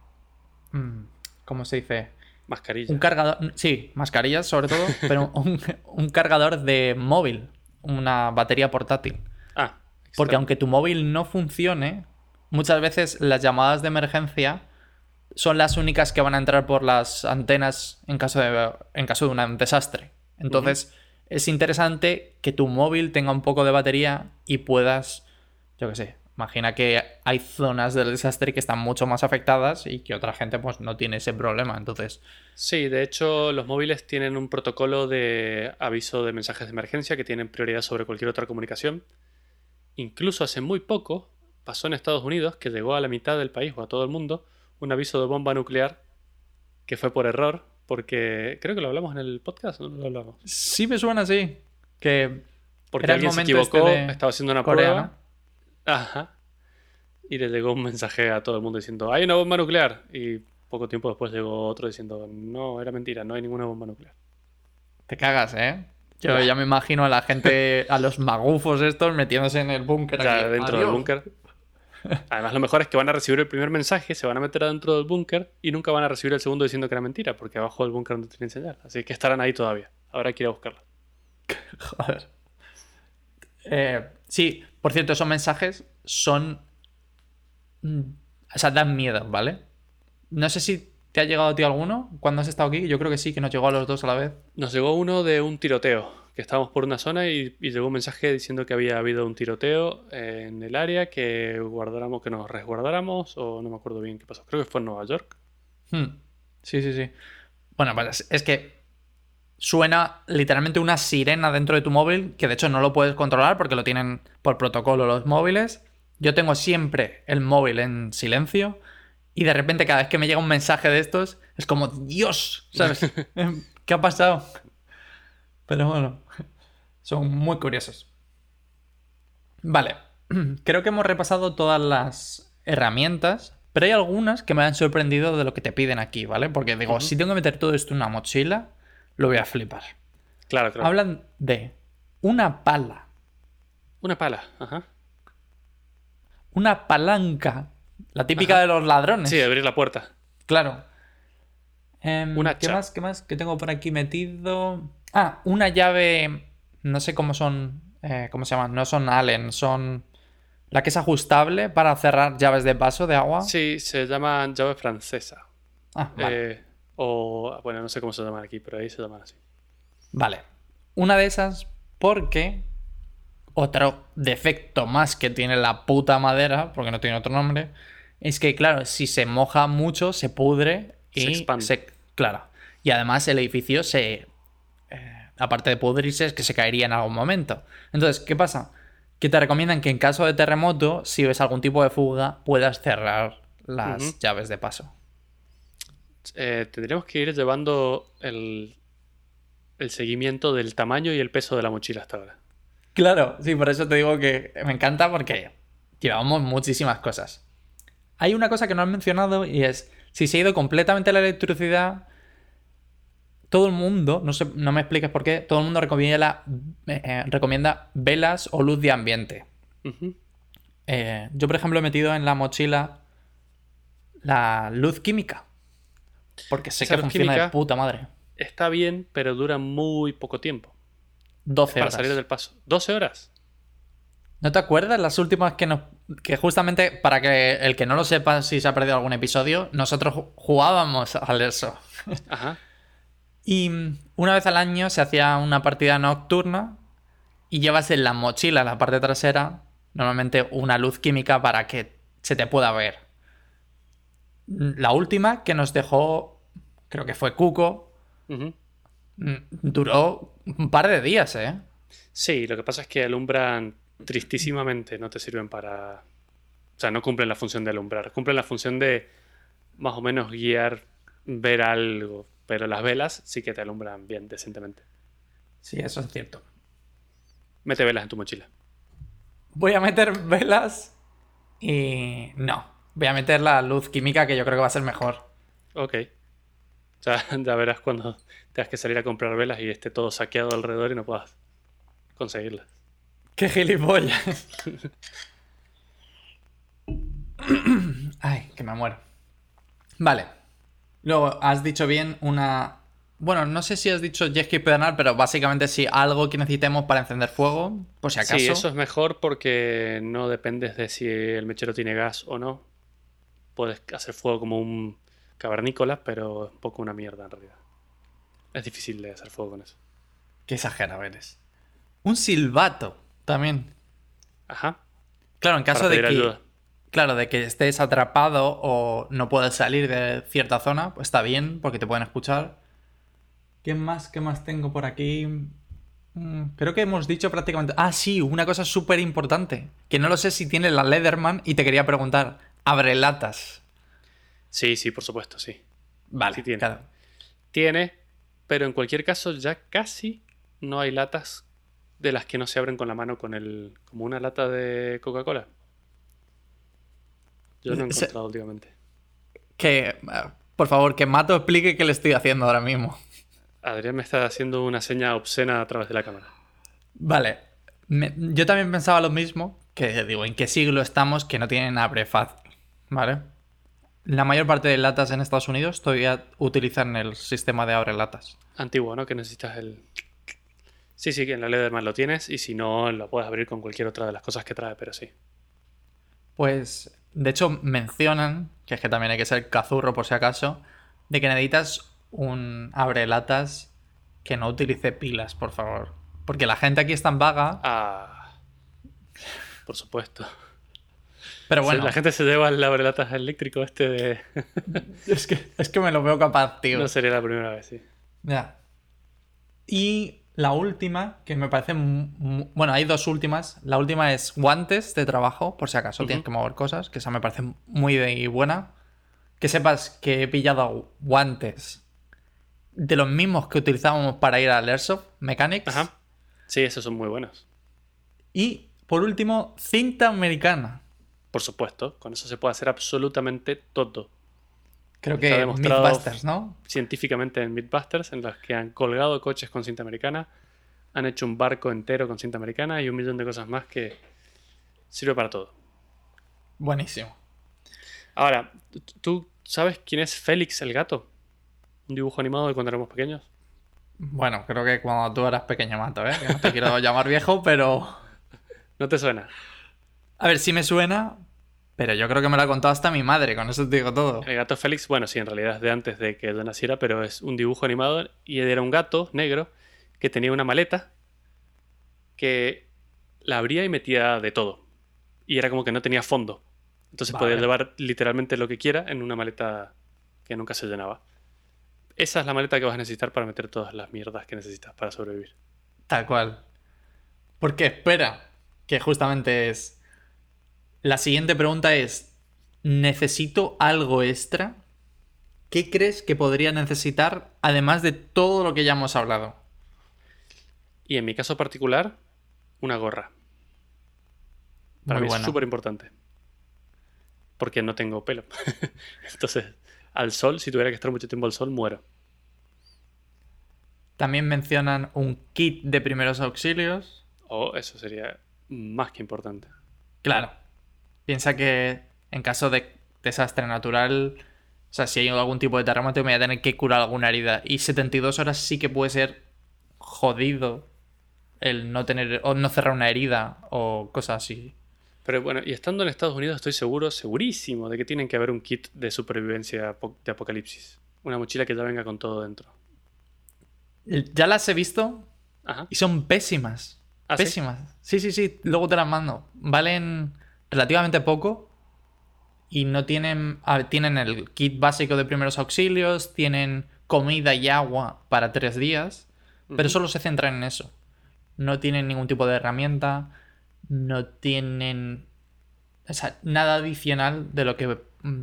S2: Mm, ¿Cómo se dice?
S1: Mascarilla.
S2: Un cargador. Sí, mascarillas sobre todo, <laughs> pero un, cargador de móvil. Una batería portátil.
S1: Ah.
S2: Porque aunque tu móvil no funcione, muchas veces las llamadas de emergencia son las únicas que van a entrar por las antenas en caso de, en caso de un desastre. Entonces, es interesante que tu móvil tenga un poco de batería y puedas, yo qué sé, imagina que hay zonas del desastre que están mucho más afectadas y que otra gente pues no tiene ese problema. Entonces...
S1: Sí, de hecho los móviles tienen un protocolo de aviso de mensajes de emergencia que tienen prioridad sobre cualquier otra comunicación. Incluso hace muy poco pasó en Estados Unidos que llegó a la mitad del país o a todo el mundo un aviso de bomba nuclear que fue por error, porque creo que lo hablamos en el podcast, ¿no lo hablamos?
S2: Sí, me suena así. Que
S1: porque alguien se equivocó, este estaba haciendo una prueba. Ajá. Y le llegó un mensaje a todo el mundo diciendo, hay una bomba nuclear. Y poco tiempo después llegó otro diciendo, no, era mentira, no hay ninguna bomba nuclear.
S2: Te cagas, ¿eh? Yo ya me imagino a la gente, a los magufos estos metiéndose en el búnker.
S1: Ya, dentro del búnker. Además, lo mejor es que van a recibir el primer mensaje, se van a meter adentro del búnker y nunca van a recibir el segundo diciendo que era mentira, porque abajo del búnker no tienen señal. Así que estarán ahí todavía. Ahora quiero buscarla. <laughs>
S2: Joder. Eh, sí, por cierto, esos mensajes son. Mm, o sea, dan miedo, ¿vale? No sé si te ha llegado a ti alguno cuando has estado aquí. Yo creo que sí, que nos llegó a los dos a la vez.
S1: Nos llegó uno de un tiroteo que estábamos por una zona y, llegó un mensaje diciendo que había habido un tiroteo en el área, que guardáramos, que nos resguardáramos, o no me acuerdo bien qué pasó. Creo que fue en Nueva York.
S2: Hmm. Sí, sí, sí. Bueno, pues es que suena literalmente una sirena dentro de tu móvil, que de hecho no lo puedes controlar porque lo tienen por protocolo los móviles. Yo tengo siempre el móvil en silencio y de repente cada vez que me llega un mensaje de estos es como, Dios, ¿sabes? <laughs> ¿Qué ha pasado? Pero bueno, son muy curiosos. Vale, <clears throat> creo que hemos repasado todas las herramientas, pero hay algunas que me han sorprendido de lo que te piden aquí, ¿vale? Porque digo, si tengo que meter todo esto en una mochila, lo voy a flipar.
S1: Claro, claro.
S2: Hablan de una pala.
S1: Una pala, ajá.
S2: Una palanca. La típica de los ladrones.
S1: Sí, abrir la puerta.
S2: Claro. Em, una ¿Qué más? ¿Qué más? ¿Qué tengo por aquí metido? Ah, una llave. No sé cómo son. Eh, ¿Cómo se llaman? No son Allen, son. La que es ajustable para cerrar llaves de paso de agua.
S1: Sí, se llama llave francesa.
S2: Ah, vale.
S1: Eh, o. Bueno, no sé cómo se llaman aquí, pero ahí se llaman así.
S2: Vale. Una de esas, porque. Otro defecto más que tiene la puta madera, porque no tiene otro nombre, es que, claro, si se moja mucho, se pudre y
S1: se expande.
S2: claro. Y además el edificio se aparte de pudrirse, es que se caería en algún momento. Entonces, ¿qué pasa? Que te recomiendan que en caso de terremoto, si ves algún tipo de fuga, puedas cerrar las llaves de paso.
S1: Eh, tendríamos que ir llevando el, el seguimiento del tamaño y el peso de la mochila hasta ahora.
S2: Claro, sí, por eso te digo que me encanta porque llevamos muchísimas cosas. Hay una cosa que no has mencionado y es, si se ha ido completamente la electricidad, todo el mundo, no, sé, no me expliques por qué, todo el mundo recomienda, eh, eh, recomienda velas o luz de ambiente. Eh, yo, por ejemplo, he metido en la mochila la luz química. Porque sé
S1: Esa
S2: que funciona de puta madre.
S1: Está bien, pero dura muy poco tiempo.
S2: 12
S1: Para
S2: horas.
S1: salir del paso. ¿12 horas?
S2: ¿No te acuerdas las últimas que nos... que justamente, para que el que no lo sepa si se ha perdido algún episodio, nosotros ju- jugábamos al eso.
S1: Ajá.
S2: Y una vez al año se hacía una partida nocturna y llevas en la mochila, en la parte trasera, normalmente una luz química para que se te pueda ver. La última que nos dejó, creo que fue Cuco, mm, duró un par de días, ¿eh?
S1: Sí, lo que pasa es que alumbran tristísimamente, no te sirven para... O sea, no cumplen la función de alumbrar, cumplen la función de más o menos guiar, ver algo, pero las velas sí que te alumbran bien decentemente.
S2: Sí, eso es cierto.
S1: Mete velas en tu mochila.
S2: Voy a meter velas y... no. Voy a meter la luz química que yo creo que va a ser mejor.
S1: Ok. O sea, <laughs> ya verás cuando tengas que salir a comprar velas y esté todo saqueado alrededor y no puedas conseguirlas.
S2: ¡Qué gilipollas! <laughs> Ay, que me muero. Vale. Luego, has dicho bien una... Bueno, no sé si has dicho jet ski pero básicamente sí, algo que necesitemos para encender fuego, por si acaso.
S1: Sí, eso es mejor porque no dependes de si el mechero tiene gas o no. Puedes hacer fuego como un cavernícola, pero es un poco una mierda en realidad. Es difícil de hacer fuego con eso.
S2: Qué exagerado eres. Un silbato, también.
S1: Ajá.
S2: Claro, en caso de que...
S1: ayuda.
S2: Claro, de que estés atrapado o no puedas salir de cierta zona, pues está bien, porque te pueden escuchar. ¿Qué más? ¿Qué más tengo por aquí? Mm, Creo que hemos dicho prácticamente. Ah, sí, una cosa súper importante. Que no lo sé si tiene la Leatherman y te quería preguntar. Abre latas.
S1: Sí, sí, por supuesto, sí.
S2: Vale,
S1: Sí tiene.
S2: claro.
S1: Tiene, pero en cualquier caso ya casi no hay latas de las que no se abren con la mano con el como una lata de Coca-Cola. Yo no he
S2: Se-
S1: encontrado últimamente.
S2: Que, eh, por favor, que Mato explique qué le estoy haciendo ahora mismo.
S1: Adrián me está haciendo una seña obscena a través de la cámara.
S2: Vale. Me- yo también pensaba lo mismo, que digo, ¿en qué siglo estamos que no tienen abre fácil? ¿Vale? La mayor parte de latas en Estados Unidos todavía utilizan el sistema de abre latas.
S1: Antiguo, ¿no? Que necesitas el... Sí, sí, que en la Leatherman lo tienes y si no, lo puedes abrir con cualquier otra de las cosas que trae, pero sí.
S2: Pues, de hecho, mencionan, que es que también hay que ser cazurro por si acaso, de que necesitas un abre latas que no utilice pilas, por favor. Porque la gente aquí es tan vaga,
S1: Ah, por supuesto.
S2: pero bueno,
S1: La gente se lleva el abrelatas eléctrico este de...
S2: es, que, es que me lo veo capaz, tío.
S1: no sería la primera vez, sí.
S2: Ya. Y la última, que me parece. Bueno, hay dos últimas. La última es guantes de trabajo, por si acaso tienes que mover cosas, que esa me parece muy de- buena. Que sepas que he pillado guantes de los mismos que utilizábamos para ir al Airsoft Mechanics.
S1: Ajá. Sí, esos son muy buenos.
S2: Y por último, cinta americana.
S1: Por supuesto, con eso se puede hacer absolutamente todo.
S2: Creo
S1: Está
S2: que Mythbusters, ¿no?
S1: Científicamente en Mythbusters, en los que han colgado coches con cinta americana, han hecho un barco entero con cinta americana y un millón de cosas más que sirve para todo.
S2: Buenísimo.
S1: Ahora, ¿tú sabes quién es Félix el gato? Un dibujo animado de cuando éramos pequeños.
S2: Bueno, creo que cuando tú eras pequeño mato, ¿eh? Que no te quiero llamar viejo, pero. <laughs>
S1: ¿No te suena?
S2: A ver, sí me suena, pero yo creo que me lo ha contado hasta mi madre, con eso te digo todo.
S1: El gato Félix, bueno, sí, en realidad es de antes de que yo naciera, pero es un dibujo animado y era un gato negro que tenía una maleta que la abría y metía de todo. Y era como que no tenía fondo. Entonces
S2: Vale.
S1: podía llevar literalmente lo que quiera en una maleta que nunca se llenaba. Esa es la maleta que vas a necesitar para meter todas las mierdas que necesitas para sobrevivir.
S2: Tal cual. Porque espera, que justamente es... La siguiente pregunta es, ¿necesito algo extra? ¿Qué crees que podría necesitar además de todo lo que ya hemos hablado?
S1: Y en mi caso particular, una gorra. Para
S2: Muy
S1: mí es
S2: buena.
S1: súper importante. Porque no tengo pelo. <laughs> Entonces, al sol, si tuviera que estar mucho tiempo al sol, muero.
S2: También mencionan un kit de primeros auxilios.
S1: O eso sería más que importante.
S2: Claro. Piensa que en caso de desastre natural, o sea, si hay algún tipo de terremoto, me voy a tener que curar alguna herida. Y 72 horas sí que puede ser jodido el no tener o no cerrar una herida o cosas así.
S1: Pero bueno, y estando en Estados Unidos estoy seguro, segurísimo, de que tienen que haber un kit de supervivencia de apocalipsis. Una mochila que ya venga con todo dentro.
S2: Ya las he visto
S1: Ajá.
S2: y son pésimas.
S1: ¿Ah, sí?
S2: pésimas. Sí? sí, sí, Luego te las mando. Valen relativamente poco y no tienen. tienen el kit básico de primeros auxilios, tienen comida y agua para tres días, pero solo se centran en eso. No tienen ningún tipo de herramienta, no tienen. O sea, nada adicional de lo que mm,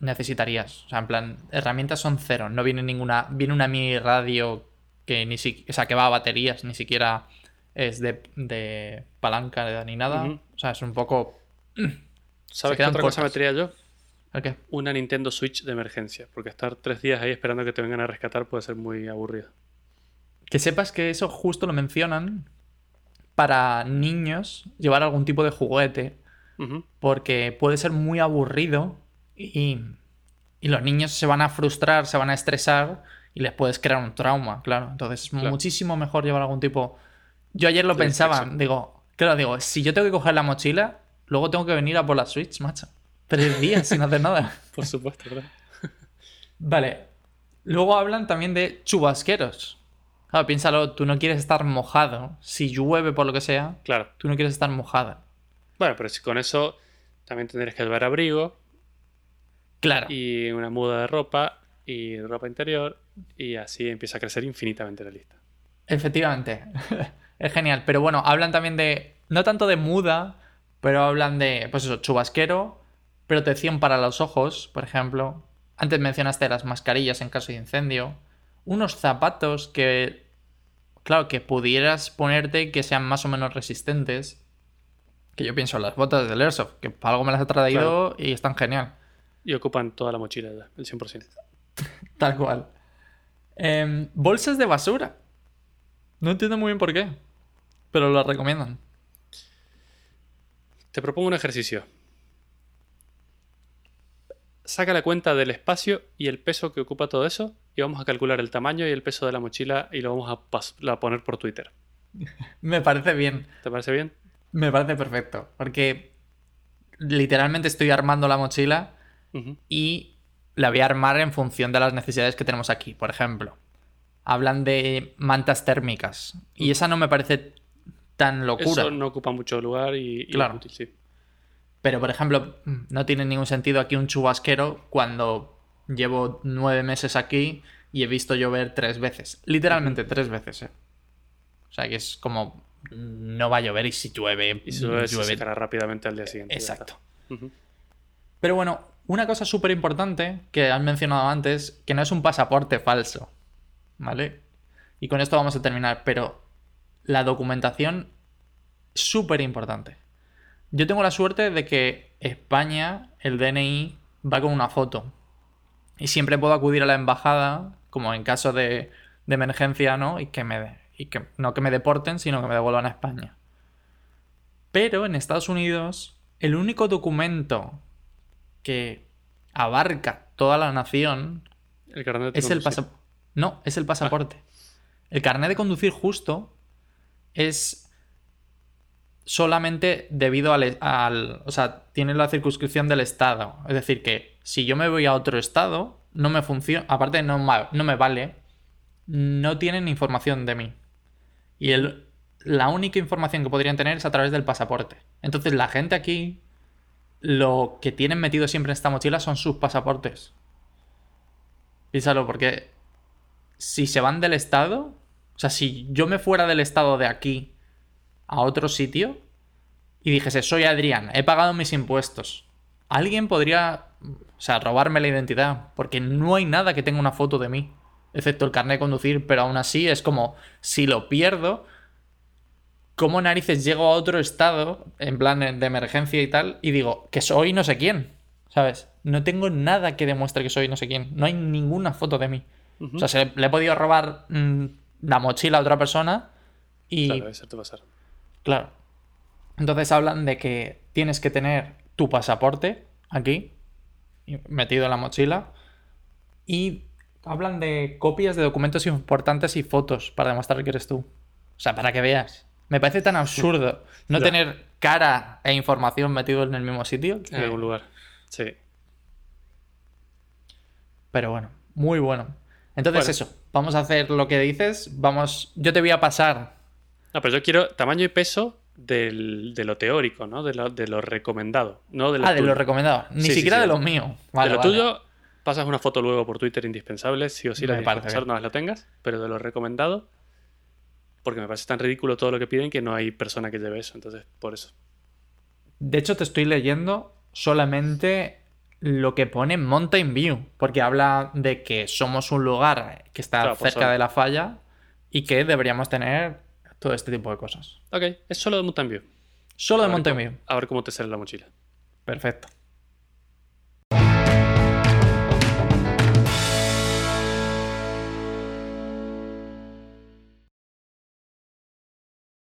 S2: necesitarías. O sea, en plan, herramientas son cero. No viene ninguna. Viene una mini radio que ni siquiera. O sea, que va a baterías, ni siquiera es de, de palanca ni nada. O sea, es un poco. <clears throat>
S1: ¿Sabes qué otra cosa me
S2: cortas.
S1: traía yo?
S2: ¿El qué?
S1: Una Nintendo Switch de emergencia. Porque estar tres días ahí esperando que te vengan a rescatar puede ser muy aburrido.
S2: Que sepas que eso justo lo mencionan para niños llevar algún tipo de juguete. Porque puede ser muy aburrido y, y los niños se van a frustrar, se van a estresar y les puedes crear un trauma, claro. Entonces es
S1: Claro.
S2: muchísimo mejor llevar algún tipo... Yo ayer lo pensaba, digo, claro, digo, si yo tengo que coger la mochila, luego tengo que venir a por la Switch, macho. Tres días sin hacer nada. <laughs>
S1: Por supuesto, ¿verdad?
S2: Vale. Luego hablan también de chubasqueros. Claro, piénsalo, tú no quieres estar mojado. Si llueve por lo que sea,
S1: Claro.
S2: tú no quieres estar mojada.
S1: Bueno, pero si con eso también tendrías que llevar abrigo
S2: Claro.
S1: y una muda de ropa y ropa interior y así empieza a crecer infinitamente la lista.
S2: Efectivamente. <laughs> es genial. Pero bueno, hablan también de. No tanto de muda, pero hablan de. Pues eso, chubasquero, protección para los ojos, por ejemplo. Antes mencionaste las mascarillas en caso de incendio. Unos zapatos que. Claro, que pudieras ponerte que sean más o menos resistentes. Que yo pienso en las botas del Airsoft, que para algo me las he traído y están genial.
S1: Y ocupan toda la mochila el 100%. <laughs>
S2: Tal cual. Em, bolsas de basura. No entiendo muy bien por qué. Pero lo recomiendan.
S1: Te propongo un ejercicio. Saca la cuenta del espacio y el peso que ocupa todo eso y vamos a calcular el tamaño y el peso de la mochila y lo vamos a, poner por Twitter. <laughs>
S2: Me parece bien.
S1: ¿Te parece bien?
S2: Me parece perfecto. Porque literalmente estoy armando la mochila y la voy a armar en función de las necesidades que tenemos aquí. Por ejemplo, hablan de mantas térmicas. Y esa no me parece tan locura.
S1: Eso no ocupa mucho lugar y, y
S2: Claro.
S1: útil, sí.
S2: Pero, por ejemplo, no tiene ningún sentido aquí un chubasquero cuando llevo nueve meses aquí y he visto llover tres veces. Literalmente tres veces, ¿eh? O sea que es como... No va a llover y si llueve...
S1: Y si llueve, se secará rápidamente al día siguiente.
S2: Exacto. Pero bueno, una cosa súper importante que han mencionado antes, que no es un pasaporte falso, ¿vale? Y con esto vamos a terminar, pero la documentación súper importante. Yo tengo la suerte de que España, el DNI, va con una foto. Y siempre puedo acudir a la embajada, como en caso de, de emergencia, ¿no? Y que me y que no que me deporten, sino que me devuelvan a España. Pero en Estados Unidos, el único documento que abarca toda la nación
S1: El carnet de
S2: es el
S1: conducir.
S2: pasaporte. No, es el pasaporte. El carnet de conducir justo es solamente debido al, al- O sea, tiene la circunscripción del estado. Es decir, que si yo me voy a otro estado, no me funciona. Aparte, no, no me vale. No tienen información de mí. Y el, la única información que podrían tener es a través del pasaporte. Entonces, la gente aquí. Lo que tienen metido siempre en esta mochila son sus pasaportes. Piénsalo, porque si se van del estado, o sea, si yo me fuera del estado de aquí a otro sitio y dijese, soy Adrián, he pagado mis impuestos, alguien podría, o sea, robarme la identidad, porque no hay nada que tenga una foto de mí. excepto el carnet de conducir, pero aún así es como, si lo pierdo, ¿cómo narices llego a otro estado, en plan de emergencia y tal, y digo, que soy no sé quién? ¿Sabes? No tengo nada que demuestre que soy no sé quién. No hay ninguna foto de mí. O sea, se le, he podido robar mm, la mochila a otra persona y...
S1: Claro, pasar.
S2: Claro. Entonces hablan de que tienes que tener tu pasaporte aquí, metido en la mochila, y hablan de copias de documentos importantes y fotos para demostrar que eres tú. O sea, para que veas. Me parece tan absurdo no
S1: Ya.
S2: tener cara e información metido en el mismo sitio. que-
S1: En algún lugar. Sí.
S2: Pero bueno, muy bueno. Entonces
S1: Bueno.
S2: eso, vamos a hacer lo que dices. Vamos, yo te voy a pasar.
S1: No, pero yo quiero tamaño y peso del- de lo teórico, ¿no? De lo, de lo recomendado. No de lo
S2: Ah, de lo recomendado. Ni
S1: Sí,
S2: siquiera
S1: sí.
S2: de lo mío. Vale,
S1: de lo
S2: vale.
S1: tuyo, pasas una foto luego por Twitter indispensable, sí o sí la
S2: Me
S1: tienes que pasar vez lo tengas, pero de lo recomendado, porque me parece tan ridículo todo lo que piden que no hay persona que lleve eso, entonces por eso.
S2: De hecho, te estoy leyendo solamente lo que pone Mountain View, porque habla de que somos un lugar que está
S1: Claro, pues
S2: cerca de la falla y que deberíamos tener todo este tipo de cosas.
S1: Ok, es solo de Mountain View.
S2: Solo de
S1: A
S2: Mountain
S1: cómo-
S2: View.
S1: A ver cómo te sale la mochila.
S2: Perfecto.